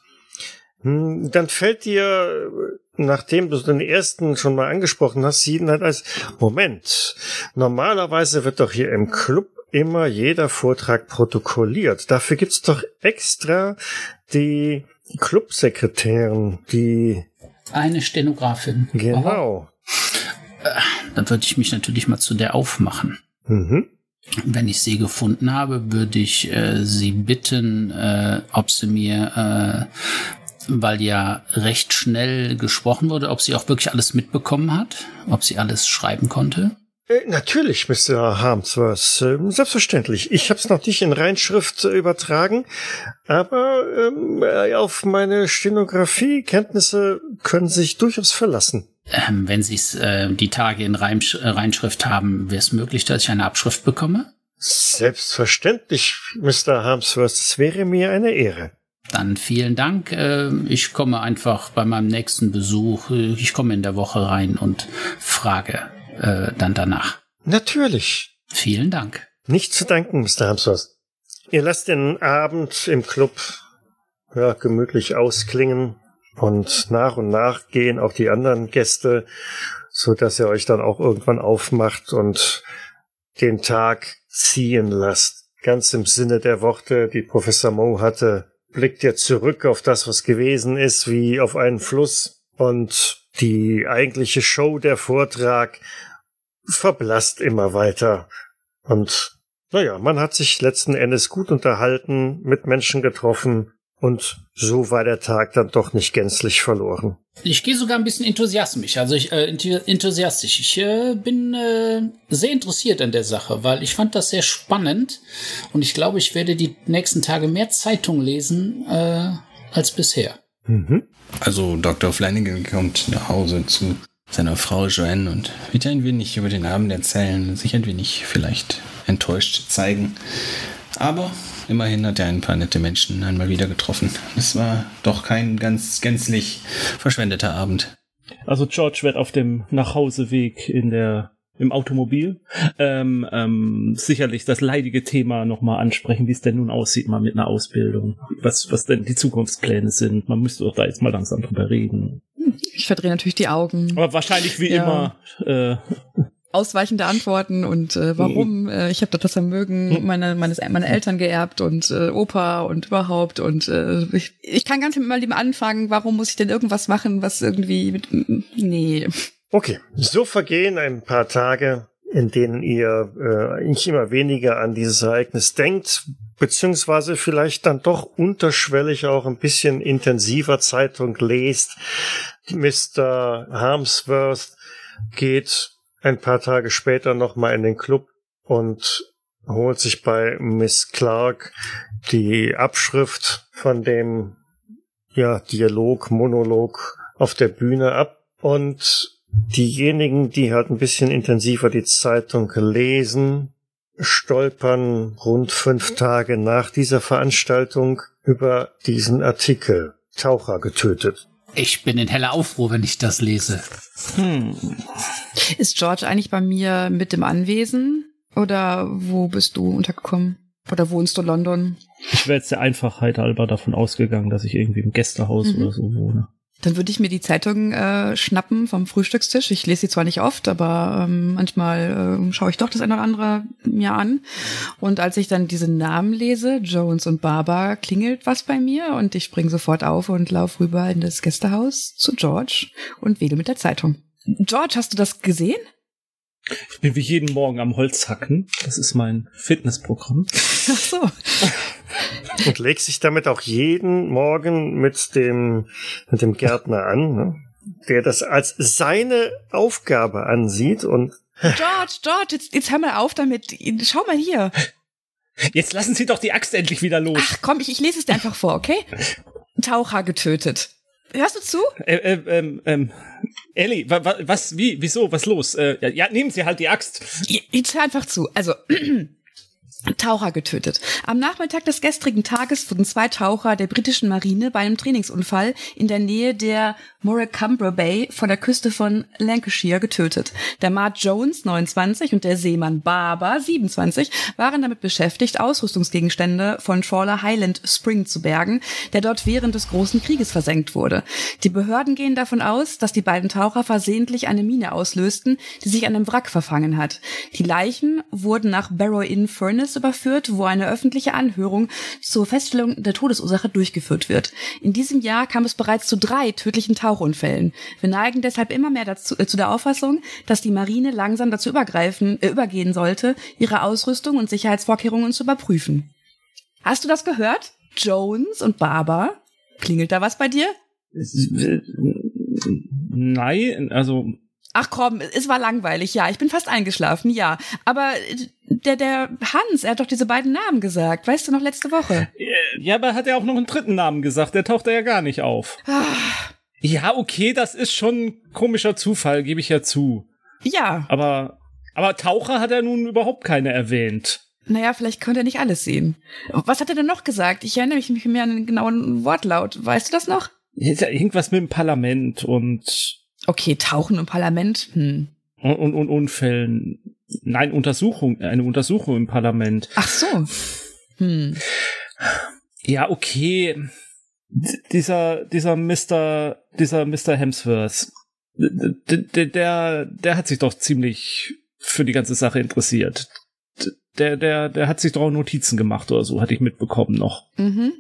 Hm, dann fällt dir, nachdem du den ersten schon mal angesprochen hast, Sieden halt als, Moment, normalerweise wird doch hier im Club immer jeder Vortrag protokolliert. Dafür gibt's doch extra die Clubsekretärin, die eine Stenografin. Genau. Äh, dann würde ich mich natürlich mal zu der aufmachen. Mhm. Wenn ich sie gefunden habe, würde ich äh, sie bitten, äh, ob sie mir, äh, weil ja recht schnell gesprochen wurde, ob sie auch wirklich alles mitbekommen hat, ob sie alles schreiben konnte. Äh, natürlich, Mr. Harmsworth. Ähm, selbstverständlich. Ich habe es noch nicht in Reinschrift äh, übertragen, aber ähm, äh, auf meine Stenografie-Kenntnisse können sich durchaus verlassen. Ähm, wenn Sie es äh, die Tage in Reimsch Reinschrift haben, wäre es möglich, dass ich eine Abschrift bekomme? Selbstverständlich, Mr. Harmsworth. Es wäre mir eine Ehre. Dann vielen Dank. Ich komme einfach bei meinem nächsten Besuch. Ich komme in der Woche rein und frage äh, dann danach. Natürlich. Vielen Dank. Nicht zu danken, Mr. Hamsworth. Ihr lasst den Abend im Club ja, gemütlich ausklingen und nach und nach gehen auch die anderen Gäste, so dass ihr euch dann auch irgendwann aufmacht und den Tag ziehen lasst. Ganz im Sinne der Worte, die Professor Moe hatte, blickt ihr zurück auf das, was gewesen ist, wie auf einen Fluss und die eigentliche Show, der Vortrag verblasst immer weiter. Und naja, man hat sich letzten Endes gut unterhalten, mit Menschen getroffen und so war der Tag dann doch nicht gänzlich verloren. Ich gehe sogar ein bisschen enthusiastisch. Also ich äh, enthusiastisch. Ich äh, bin äh, sehr interessiert an der Sache, weil ich fand das sehr spannend und ich glaube, ich werde die nächsten Tage mehr Zeitung lesen äh, als bisher. Mhm. Also Dr. Flanagan kommt nach Hause zu seiner Frau Joanne und wird ein wenig über den Abend erzählen, sich ein wenig vielleicht enttäuscht zeigen. Aber immerhin hat er ein paar nette Menschen einmal wieder getroffen. Es war doch kein ganz gänzlich verschwendeter Abend. Also George wird auf dem Nachhauseweg in der im Automobil ähm, ähm, sicherlich das leidige Thema nochmal ansprechen, wie es denn nun aussieht mal mit einer Ausbildung, was was denn die Zukunftspläne sind. Man müsste doch da jetzt mal langsam drüber reden. Ich verdrehe natürlich die Augen. Aber wahrscheinlich wie ja. immer äh, ausweichende Antworten und äh, warum. Mhm. Äh, ich habe das Vermögen mhm. meiner meines meine Eltern geerbt und äh, Opa und überhaupt und äh, ich, ich kann ganz mal dem anfangen, warum muss ich denn irgendwas machen, was irgendwie mit nee. Okay, so vergehen ein paar Tage, in denen ihr äh, nicht immer weniger an dieses Ereignis denkt, beziehungsweise vielleicht dann doch unterschwellig auch ein bisschen intensiver Zeitung lest. Mr. Harmsworth geht ein paar Tage später nochmal in den Club und holt sich bei Miss Clark die Abschrift von dem ja, Dialog, Monolog auf der Bühne ab und diejenigen, die halt ein bisschen intensiver die Zeitung lesen, stolpern rund fünf Tage nach dieser Veranstaltung über diesen Artikel. Taucher getötet. Ich bin in heller Aufruhr, wenn ich das lese. Hm. Ist George eigentlich bei mir mit dem Anwesen? Oder wo bist du untergekommen? Oder wohnst du in London? Ich wäre jetzt der Einfachheit halber davon ausgegangen, dass ich irgendwie im Gästehaus mhm. oder so wohne. Dann würde ich mir die Zeitung äh, schnappen vom Frühstückstisch. Ich lese sie zwar nicht oft, aber ähm, manchmal äh, schaue ich doch das eine oder andere mir an. Und als ich dann diese Namen lese, Jones und Barbara, klingelt was bei mir und ich springe sofort auf und laufe rüber in das Gästehaus zu George und wedel mit der Zeitung. George, hast du das gesehen? Ich bin wie jeden Morgen am Holz hacken. Das ist mein Fitnessprogramm. Ach so. Und legt sich damit auch jeden Morgen mit dem, mit dem Gärtner an, ne? der das als seine Aufgabe ansieht und George, George, jetzt, jetzt hör mal auf damit. Schau mal hier. Jetzt lassen Sie doch die Axt endlich wieder los. Ach komm, ich, ich lese es dir einfach vor, okay? Taucher getötet. Hörst du zu? Äh, äh, ähm, ähm, Ellie, wa, wa, was, wie, wieso, was los? Äh, ja, ja, nehmen Sie halt die Axt. Jetzt hör einfach zu. Also, Taucher getötet. Am Nachmittag des gestrigen Tages wurden zwei Taucher der britischen Marine bei einem Trainingsunfall in der Nähe der Morecambe Bay vor der Küste von Lancashire getötet. Der Mart Jones, 29, und der Seemann Barber, 27, waren damit beschäftigt, Ausrüstungsgegenstände von Trawler Highland Spring zu bergen, der dort während des Großen Krieges versenkt wurde. Die Behörden gehen davon aus, dass die beiden Taucher versehentlich eine Mine auslösten, die sich an einem Wrack verfangen hat. Die Leichen wurden nach Barrow Furnace überführt, wo eine öffentliche Anhörung zur Feststellung der Todesursache durchgeführt wird. In diesem Jahr kam es bereits zu drei tödlichen Tauchunfällen. Wir neigen deshalb immer mehr dazu, äh, zu der Auffassung, dass die Marine langsam dazu übergreifen, äh, übergehen sollte, ihre Ausrüstung und Sicherheitsvorkehrungen zu überprüfen. Hast du das gehört? Jones und Barber? Klingelt da was bei dir? Nein, also. Ach komm, es war langweilig, ja. Ich bin fast eingeschlafen, ja. Aber äh, der, der Hans, er hat doch diese beiden Namen gesagt. Weißt du noch letzte Woche? Ja, aber hat er auch noch einen dritten Namen gesagt? Der taucht ja gar nicht auf. Ach. Ja, okay, das ist schon ein komischer Zufall, gebe ich ja zu. Ja. Aber, aber Taucher hat er nun überhaupt keine erwähnt. Naja, vielleicht konnte er nicht alles sehen. Was hat er denn noch gesagt? Ich erinnere mich mehr an den genauen Wortlaut. Weißt du das noch? Irgendwas mit dem Parlament und. Okay, Tauchen im Parlament. Hm. Und, und, und Unfällen. Nein, Untersuchung, eine Untersuchung im Parlament. Ach so. Hm. Ja, okay dieser, dieser Mr., dieser Mr. Hemsworth, der, der, der hat sich doch ziemlich für die ganze Sache interessiert. Der, der, der hat sich doch Notizen gemacht oder so, hatte ich mitbekommen noch. Mhm.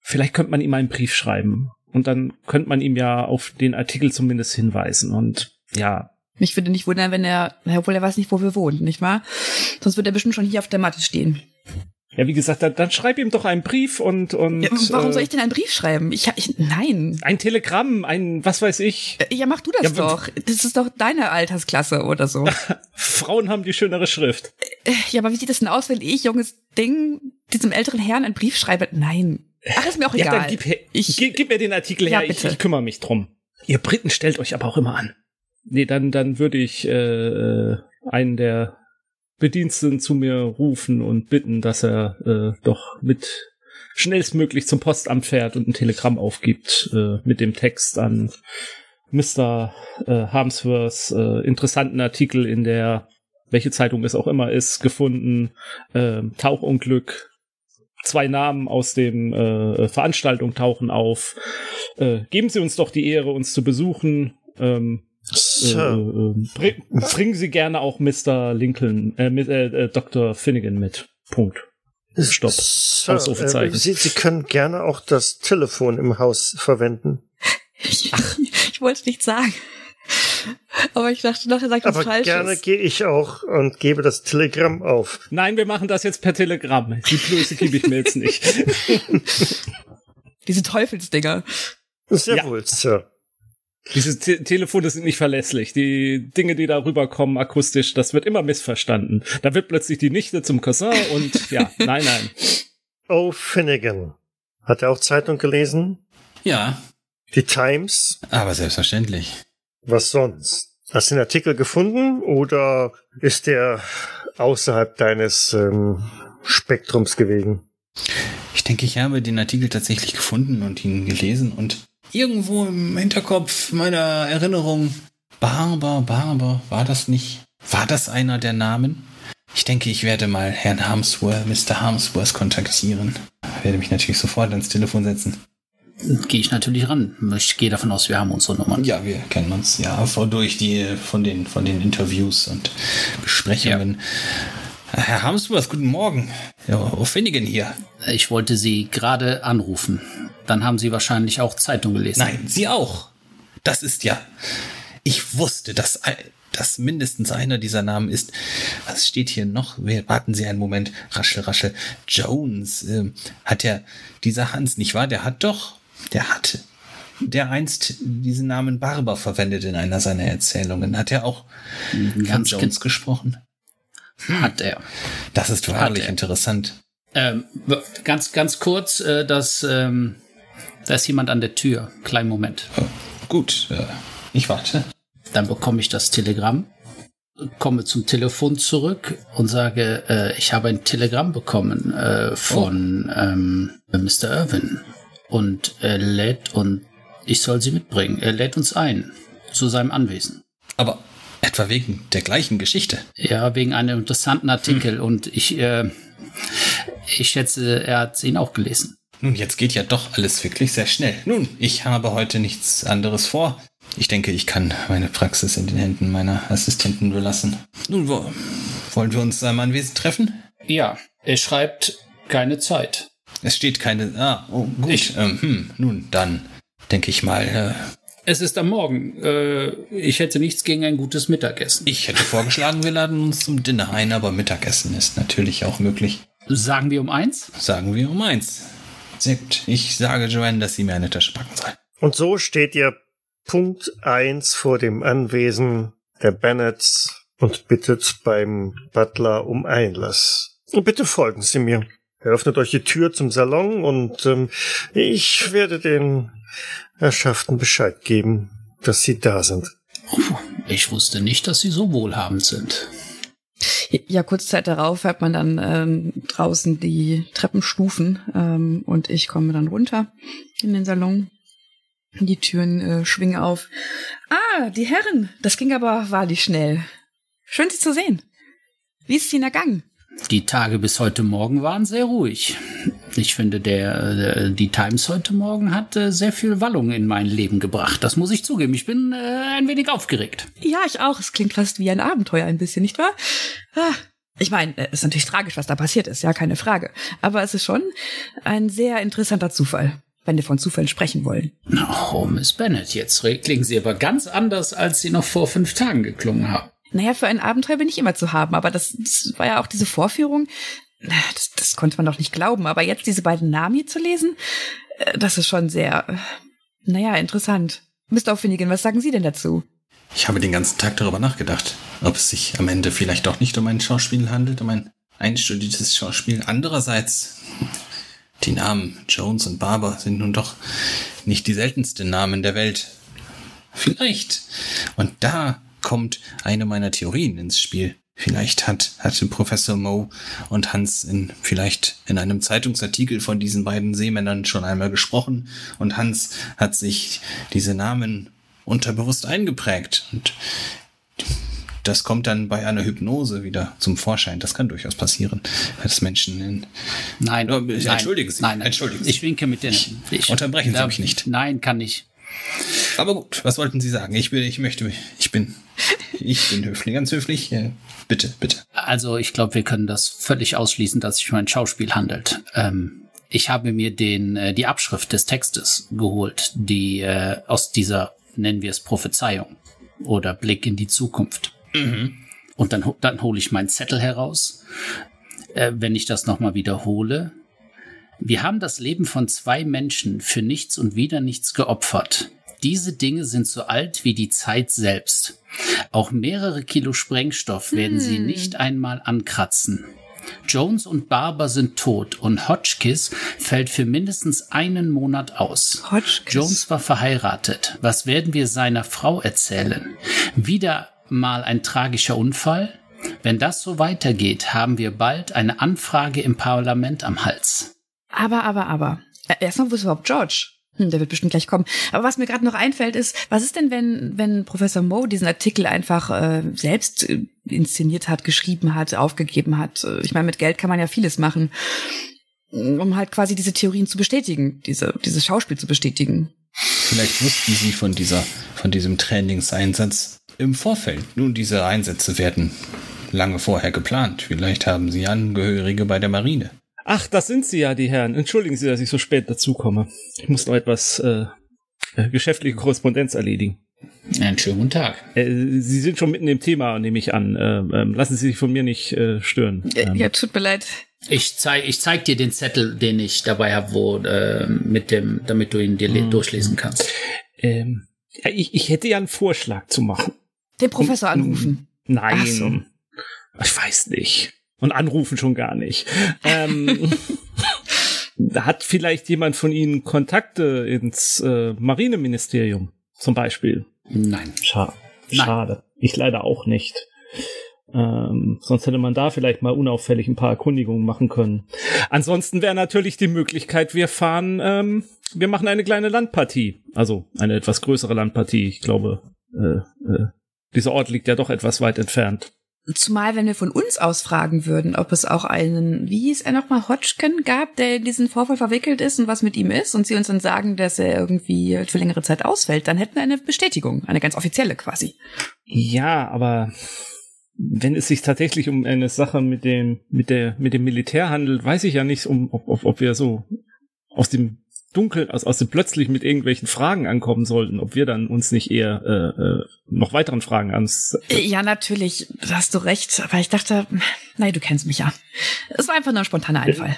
Vielleicht könnte man ihm einen Brief schreiben. Und dann könnte man ihm ja auf den Artikel zumindest hinweisen. Und ja, Mich würde nicht wundern, wenn er, obwohl er weiß nicht, wo wir wohnen, nicht wahr? Sonst würde er bestimmt schon hier auf der Matte stehen. Ja, wie gesagt, dann, dann schreib ihm doch einen Brief und und. Ja, warum äh, soll ich denn einen Brief schreiben? Ich, ich nein. Ein Telegramm, ein was weiß ich. Äh, ja, mach du das ja, doch. Das ist doch deine Altersklasse oder so. Frauen haben die schönere Schrift. Äh, ja, aber wie sieht das denn aus, wenn ich, junges Ding, diesem älteren Herrn einen Brief schreibe? Nein. Ach, ist mir auch egal. Ja, dann gib, ich, gib, gib mir den Artikel her, ja, ich, ich kümmere mich drum. Ihr Briten stellt euch aber auch immer an. Nee, dann, dann würde ich äh, einen der Bediensteten zu mir rufen und bitten, dass er äh, doch mit schnellstmöglich zum Postamt fährt und ein Telegramm aufgibt äh, mit dem Text an Mr. Äh, Harmsworths äh, interessanten Artikel in der, welche Zeitung es auch immer ist, gefunden, äh, Tauchunglück, zwei Namen aus dem äh, Veranstaltung tauchen auf. Äh, geben Sie uns doch die Ehre, uns zu besuchen. Ähm, äh, äh, bring, bringen Sie gerne auch Mr. Lincoln, äh, mit, äh, äh Dr. Finnegan mit. Punkt. Stopp. Sir, Ausrufezeichen. Äh, Sie, Sie können gerne auch das Telefon im Haus verwenden. Ach. ich wollte es nicht sagen. Aber ich dachte nachher sagt Aber falsch. gerne gehe ich auch und gebe das Telegramm auf. Nein, wir machen das jetzt per Telegramm. Die Blöße gebe ich mir jetzt nicht. Diese Teufelsdinger. Sehr ja. wohl, Sir. Diese Te Telefone sind nicht verlässlich. Die Dinge, die da rüberkommen akustisch, das wird immer missverstanden. Da wird plötzlich die Nichte zum Cousin und ja, nein, nein. Oh, Finnegan. Hat er auch Zeitung gelesen? Ja. Die Times? Aber selbstverständlich. Was sonst? Hast du den Artikel gefunden oder ist der außerhalb deines ähm, Spektrums gewesen? Ich denke, ich habe den Artikel tatsächlich gefunden und ihn gelesen und irgendwo im Hinterkopf meiner Erinnerung. Barber, Barber, war das nicht? War das einer der Namen? Ich denke, ich werde mal Herrn Harmsworth, Mr. Harmsworth kontaktieren. Werde mich natürlich sofort ans Telefon setzen. Gehe ich natürlich ran. Ich gehe davon aus, wir haben unsere Nummern. Ja, wir kennen uns ja vor durch die von den von den Interviews und Besprechungen. Ja. Herr Harmsworth, guten Morgen. Ja, wo Finnegan hier. Ich wollte Sie gerade anrufen. Dann haben Sie wahrscheinlich auch Zeitung gelesen. Nein, Sie auch. Das ist ja. Ich wusste, dass, dass mindestens einer dieser Namen ist. Was steht hier noch? Warten Sie einen Moment. Raschel, raschel. Jones. Äh, hat ja dieser Hans, nicht wahr? Der hat doch. Der hatte. Der einst diesen Namen Barber verwendet in einer seiner Erzählungen. Hat er auch Ganz von Jones gesprochen? Hm. Hat er. Das ist wahrlich interessant. Ähm, ganz, ganz kurz, äh, dass ähm, da ist jemand an der Tür. Kleinen Moment. Oh, gut, äh, ich warte. Dann bekomme ich das Telegramm, komme zum Telefon zurück und sage, äh, ich habe ein Telegramm bekommen äh, von oh. ähm, Mr. Irwin. Und er lädt und ich soll sie mitbringen. Er lädt uns ein zu seinem Anwesen. Aber etwa wegen der gleichen Geschichte? Ja, wegen einem interessanten Artikel. Hm. Und ich, äh, ich schätze, er hat ihn auch gelesen. Nun, jetzt geht ja doch alles wirklich sehr schnell. Nun, ich habe heute nichts anderes vor. Ich denke, ich kann meine Praxis in den Händen meiner Assistenten belassen. Nun, wo, wollen wir uns am Anwesen treffen? Ja, er schreibt keine Zeit. Es steht keine. Ah, oh, gut. Ich, ähm, hm, nun, dann denke ich mal. Äh, es ist am Morgen. Äh, ich hätte nichts gegen ein gutes Mittagessen. Ich hätte vorgeschlagen, wir laden uns zum Dinner ein, aber Mittagessen ist natürlich auch möglich. Sagen wir um eins? Sagen wir um eins. Sehr gut. Ich sage Joanne, dass sie mir eine Tasche packen soll. Und so steht ihr Punkt eins vor dem Anwesen der Bennets und bittet beim Butler um Einlass. Bitte folgen Sie mir. Er öffnet euch die Tür zum Salon und ähm, ich werde den Herrschaften Bescheid geben, dass Sie da sind. Ich wusste nicht, dass Sie so wohlhabend sind. Ja, kurz Zeit darauf hört man dann ähm, draußen die Treppenstufen ähm, und ich komme dann runter in den Salon. Die Türen äh, schwingen auf. Ah, die Herren, das ging aber wahrlich schnell. Schön, Sie zu sehen. Wie ist es Ihnen ergangen? Die Tage bis heute Morgen waren sehr ruhig. Ich finde, der, der äh, die Times heute Morgen hat äh, sehr viel Wallung in mein Leben gebracht. Das muss ich zugeben. Ich bin äh, ein wenig aufgeregt. Ja, ich auch. Es klingt fast wie ein Abenteuer ein bisschen, nicht wahr? Ah, ich meine, es ist natürlich tragisch, was da passiert ist, ja, keine Frage. Aber es ist schon ein sehr interessanter Zufall. wenn wir von Zufällen sprechen wollen. Oh, Miss Bennett, jetzt klingen Sie aber ganz anders, als Sie noch vor fünf Tagen geklungen haben. Naja, für ein Abenteuer bin ich immer zu haben, aber das, das war ja auch diese Vorführung. Das, das konnte man doch nicht glauben. Aber jetzt diese beiden Namen hier zu lesen, äh, das ist schon sehr, äh, naja, interessant. Mr. Finnegan, was sagen Sie denn dazu? Ich habe den ganzen Tag darüber nachgedacht, ob es sich am Ende vielleicht doch nicht um ein Schauspiel handelt, um ein einstudiertes Schauspiel. Andererseits, die Namen Jones und Barber sind nun doch nicht die seltensten Namen der Welt. Vielleicht. Und da kommt eine meiner Theorien ins Spiel. Vielleicht hat, hatte Professor Moe und Hans in, vielleicht in einem Zeitungsartikel von diesen beiden Seemännern schon einmal gesprochen und Hans hat sich diese Namen unterbewusst eingeprägt und das kommt dann bei einer Hypnose wieder zum Vorschein. Das kann durchaus passieren, dass Menschen in Nein, oh, nein entschuldigen Sie, nein, entschuldigen Sie. Ich winke mit den. Ich, unterbrechen Sie mich nicht. Nein, kann ich. Aber gut, was wollten Sie sagen? Ich bin, ich möchte, ich bin, ich bin höflich, ganz höflich. Bitte, bitte. Also ich glaube, wir können das völlig ausschließen, dass sich um ein Schauspiel handelt. Ähm, ich habe mir den äh, die Abschrift des Textes geholt, die äh, aus dieser nennen wir es Prophezeiung oder Blick in die Zukunft. Mhm. Und dann dann hole ich meinen Zettel heraus. Äh, wenn ich das nochmal wiederhole, wir haben das Leben von zwei Menschen für nichts und wieder nichts geopfert. Diese Dinge sind so alt wie die Zeit selbst. Auch mehrere Kilo Sprengstoff werden sie nicht einmal ankratzen. Jones und Barber sind tot und Hotchkiss fällt für mindestens einen Monat aus. Hotchkiss. Jones war verheiratet. Was werden wir seiner Frau erzählen? Wieder mal ein tragischer Unfall? Wenn das so weitergeht, haben wir bald eine Anfrage im Parlament am Hals. Aber, aber, aber. Äh, Erstmal, wo ist überhaupt George? Hm, der wird bestimmt gleich kommen. Aber was mir gerade noch einfällt, ist, was ist denn, wenn, wenn Professor Moe diesen Artikel einfach äh, selbst äh, inszeniert hat, geschrieben hat, aufgegeben hat? Äh, Ich meine, mit Geld kann man ja vieles machen, um halt quasi diese Theorien zu bestätigen, diese, dieses Schauspiel zu bestätigen. Vielleicht wussten Sie von dieser, von diesem Trainingseinsatz im Vorfeld. Nun, diese Einsätze werden lange vorher geplant. Vielleicht haben Sie Angehörige bei der Marine. Ach, das sind Sie ja, die Herren. Entschuldigen Sie, dass ich so spät dazukomme. Ich muss noch etwas äh, äh, geschäftliche Korrespondenz erledigen. Einen schönen guten Tag. Äh, Sie sind schon mitten im Thema, nehme ich an. Ähm, lassen Sie sich von mir nicht äh, stören. Äh, Ähm, Ja, tut mir leid. Ich zeig, ich zeig dir den Zettel, den ich dabei habe, wo äh, mit dem, damit du ihn dir le- durchlesen kannst. ähm, ja, ich, ich hätte ja einen Vorschlag zu machen. Den Professor anrufen. Nein. Ach so. Ich weiß nicht. Und anrufen schon gar nicht. Ähm, da hat vielleicht jemand von Ihnen Kontakte ins äh, Marineministerium zum Beispiel. Nein. Schade. Nein. Schade. Ich leider auch nicht. Ähm, sonst hätte man da vielleicht mal unauffällig ein paar Erkundigungen machen können. Ansonsten wäre natürlich die Möglichkeit, wir fahren, ähm, wir machen eine kleine Landpartie. Also eine etwas größere Landpartie. Ich glaube, äh, äh, dieser Ort liegt ja doch etwas weit entfernt. Zumal, wenn wir von uns aus fragen würden, ob es auch einen, wie hieß er nochmal, Hodgkin gab, der in diesen Vorfall verwickelt ist und was mit ihm ist und sie uns dann sagen, dass er irgendwie für längere Zeit ausfällt, dann hätten wir eine Bestätigung, eine ganz offizielle quasi. Ja, aber wenn es sich tatsächlich um eine Sache mit dem, mit der, mit dem Militär handelt, weiß ich ja nicht, um, ob, ob, ob wir so aus dem Dunkeln, aus, aus dem plötzlich mit irgendwelchen Fragen ankommen sollten, ob wir dann uns nicht eher äh, äh, noch weiteren Fragen ans. Ja, natürlich, da hast du recht, aber ich dachte, nein, du kennst mich ja. Es war einfach nur ein spontaner Einfall.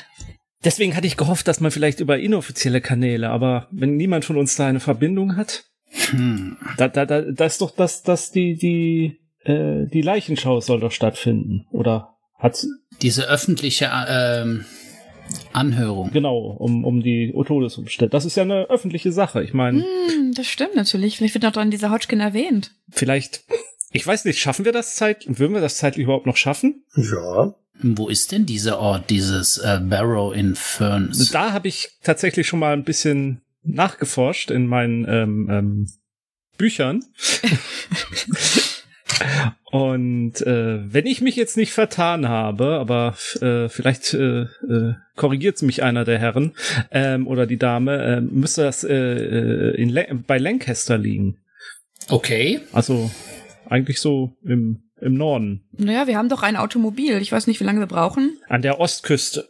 Deswegen hatte ich gehofft, dass man vielleicht über inoffizielle Kanäle, aber wenn niemand von uns da eine Verbindung hat, Hm. da, da, da, da ist doch das, das die, die, äh, die Leichenschau soll doch stattfinden. Oder hat Diese öffentliche äh, ähm, Anhörung. Genau, um, um die Todesumstände. Das ist ja eine öffentliche Sache. Ich meine, Hm, das stimmt natürlich. Vielleicht wird auch dann dieser Hodgkin erwähnt. vielleicht, ich weiß nicht, schaffen wir das zeitlich, würden wir das zeitlich überhaupt noch schaffen? Ja. Wo ist denn dieser Ort, dieses äh, Barrow in Ferns? Da habe ich tatsächlich schon mal ein bisschen nachgeforscht in meinen ähm, ähm, Büchern. Und äh, wenn ich mich jetzt nicht vertan habe, aber äh, vielleicht äh, äh, korrigiert mich einer der Herren ähm, oder die Dame, äh, müsste das äh, äh, in Lan- bei Lancaster liegen. Okay. Also eigentlich so im, im Norden. Naja, wir haben doch ein Automobil. Ich weiß nicht, wie lange wir brauchen. An der Ostküste.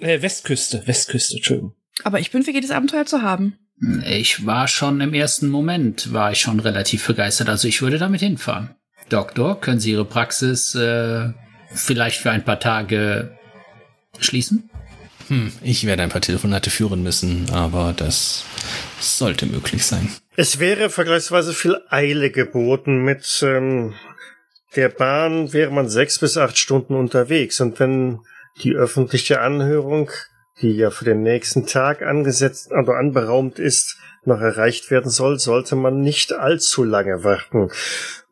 Äh, Westküste, Westküste, Entschuldigung. Aber ich bin für jedes Abenteuer zu haben. Ich war schon im ersten Moment, war ich schon relativ begeistert. Also ich würde damit hinfahren. Doktor, können Sie Ihre Praxis äh, vielleicht für ein paar Tage schließen? Hm, ich werde ein paar Telefonate führen müssen, aber das sollte möglich sein. Es wäre vergleichsweise viel Eile geboten. Mit ähm, der Bahn wäre man sechs bis acht Stunden unterwegs. Und wenn die öffentliche Anhörung, die ja für den nächsten Tag angesetzt, also anberaumt ist, noch erreicht werden soll, sollte man nicht allzu lange warten.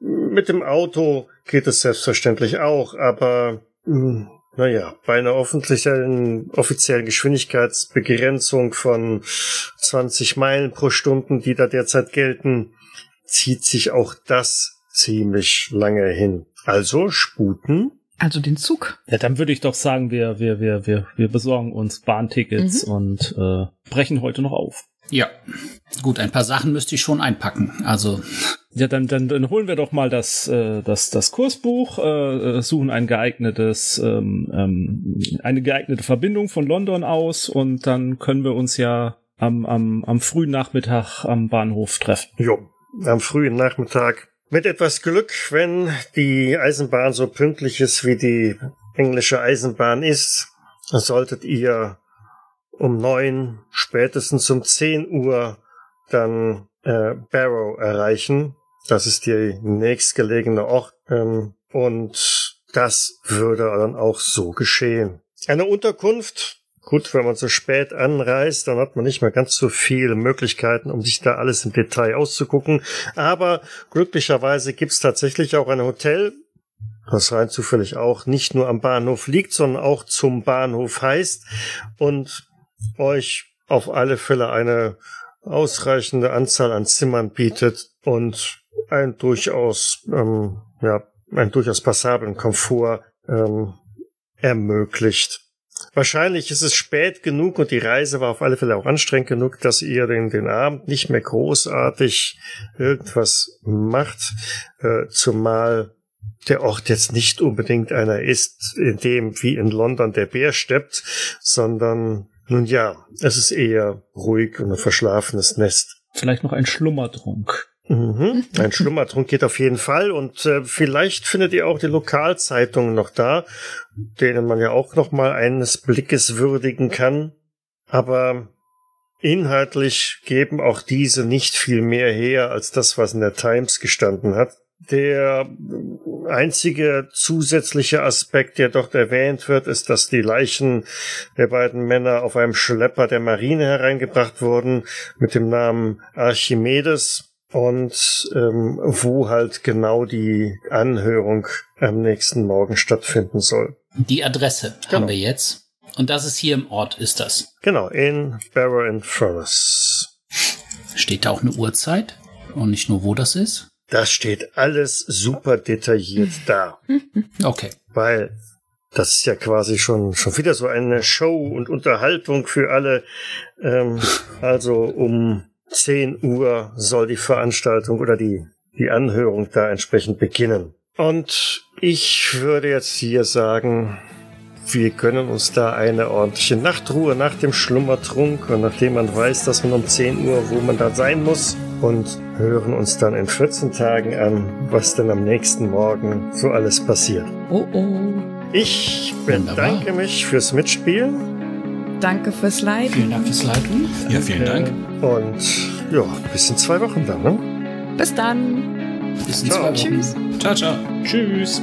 Mit dem Auto geht es selbstverständlich auch, aber hm, naja, bei einer offiziellen, offiziellen Geschwindigkeitsbegrenzung von 20 Meilen pro Stunde, die da derzeit gelten, zieht sich auch das ziemlich lange hin. Also sputen. Also den Zug. Ja, dann würde ich doch sagen, wir, wir, wir, wir, wir besorgen uns Bahntickets mhm. und äh, brechen heute noch auf. Ja, gut, ein paar Sachen müsste ich schon einpacken. Also ja, dann, dann, dann holen wir doch mal das, äh, das, das Kursbuch, äh, äh, suchen ein geeignetes, ähm, ähm, eine geeignete Verbindung von London aus und dann können wir uns ja am, am, am frühen Nachmittag am Bahnhof treffen. Jo, am frühen Nachmittag. Mit etwas Glück, wenn die Eisenbahn so pünktlich ist, wie die englische Eisenbahn ist, solltet ihr um neun, spätestens um zehn Uhr dann äh, Barrow erreichen. Das ist die nächstgelegene Ort. Ähm, und das würde dann auch so geschehen. Eine Unterkunft, gut, wenn man so spät anreist, dann hat man nicht mehr ganz so viele Möglichkeiten, um sich da alles im Detail auszugucken. Aber glücklicherweise gibt's tatsächlich auch ein Hotel, was rein zufällig auch nicht nur am Bahnhof liegt, sondern auch zum Bahnhof heißt und euch auf alle Fälle eine ausreichende Anzahl an Zimmern bietet und ein durchaus, ähm, ja, ein durchaus passablen Komfort ähm, ermöglicht. Wahrscheinlich ist es spät genug und die Reise war auf alle Fälle auch anstrengend genug, dass ihr den, den Abend nicht mehr großartig irgendwas macht, äh, zumal der Ort jetzt nicht unbedingt einer ist, in dem wie in London der Bär steppt, sondern nun ja, es ist eher ruhig und ein verschlafenes Nest. Vielleicht noch ein Schlummertrunk. Mhm. Ein Schlummertrunk geht auf jeden Fall und äh, vielleicht findet ihr auch die Lokalzeitungen noch da, denen man ja auch noch mal eines Blickes würdigen kann. Aber inhaltlich geben auch diese nicht viel mehr her als das, was in der Times gestanden hat. Der einzige zusätzliche Aspekt, der dort erwähnt wird, ist, dass die Leichen der beiden Männer auf einem Schlepper der Marine hereingebracht wurden mit dem Namen Archimedes und ähm, wo halt genau die Anhörung am nächsten Morgen stattfinden soll. Die Adresse genau. haben wir jetzt. Und das ist hier im Ort, ist das? Genau, in Barrow in Furnace. Steht da auch eine Uhrzeit? Und nicht nur, wo das ist? Das steht alles super detailliert da. Okay. Weil das ist ja quasi schon, schon wieder so eine Show und Unterhaltung für alle. Ähm, also um 10 Uhr soll die Veranstaltung oder die, die Anhörung da entsprechend beginnen. Und ich würde jetzt hier sagen, wir gönnen uns da eine ordentliche Nachtruhe nach dem Schlummertrunk und nachdem man weiß, dass man um 10 Uhr, wo man da sein muss, und hören uns dann in 14 Tagen an, was denn am nächsten Morgen so alles passiert. Oh oh. Ich bedanke mich fürs Mitspielen. Danke fürs Leiten. Vielen Dank fürs Leiten. Ja, vielen Dank. Und ja, bis in zwei Wochen dann, ne? Bis dann. Bis in ciao. zwei Wochen. Tschüss. Ciao, ciao. Tschüss.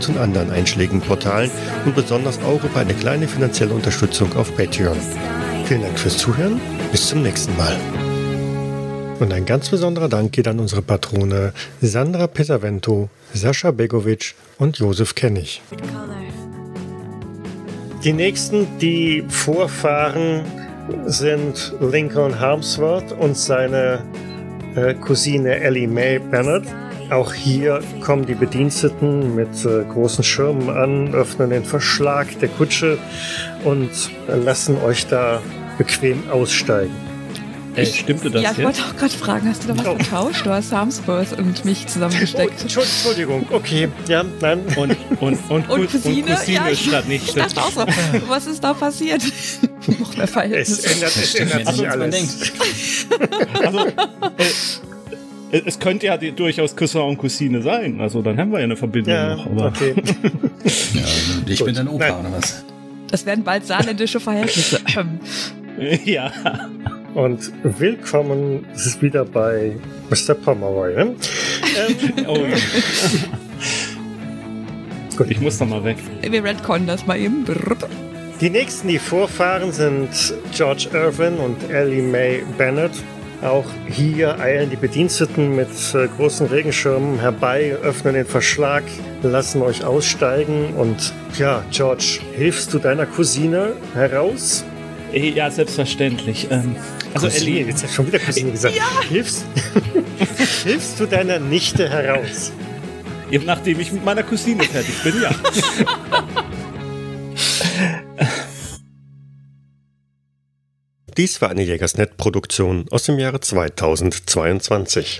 und anderen einschlägigen Portalen und besonders auch über eine kleine finanzielle Unterstützung auf Patreon. Vielen Dank fürs Zuhören, bis zum nächsten Mal. Und ein ganz besonderer Dank geht an unsere Patrone Sandra Pesavento, Sascha Begovic und Josef Kennig. Die nächsten, die Vorfahren sind Lincoln Harmsworth und seine äh, Cousine Ellie Mae Bennett. Auch hier kommen die Bediensteten mit äh, großen Schirmen an, öffnen den Verschlag der Kutsche und lassen euch da bequem aussteigen. Äh, stimmte das Ja, ich jetzt? wollte auch gerade fragen, hast du da was Oh. getauscht? Du hast Harmsworth und mich Oh, zusammengesteckt. Entschu- Entschuldigung, okay, ja, nein. Und, und, und, Und Cou- Cousine? und Cousine Ja, ist gerade nicht. Ich dachte auch so, was ist da passiert? Noch mehr Es Verhältnisse. ändert, es ändert sich als man alles. denkt. Also, äh, es könnte ja die, durchaus Cousin und Cousine sein. Also dann haben wir ja eine Verbindung Ja, noch. Aber okay. Ja, ich Gut. bin dein Opa, Nein. oder was? Das werden bald saarländische Verhältnisse. ja. Und willkommen wieder bei Mr. Pomeroy. Ne? Ähm, Oh, Gut. ich muss da mal weg. Wir retconnen das mal eben. Brrr. Die nächsten, die vorfahren, sind George Irvin und Ellie Mae Bennett. Auch hier eilen die Bediensteten mit äh, großen Regenschirmen herbei, öffnen den Verschlag, lassen euch aussteigen und ja, George, hilfst du deiner Cousine heraus? Eh, Ja, selbstverständlich. Ähm, also Cousine, Ellie, jetzt hast du schon wieder Cousine gesagt. Hilfst, hilfst du deiner Nichte heraus? eben nachdem ich mit meiner Cousine fertig bin, ja. Dies war eine Jägersnet-Produktion aus dem Jahre 2022.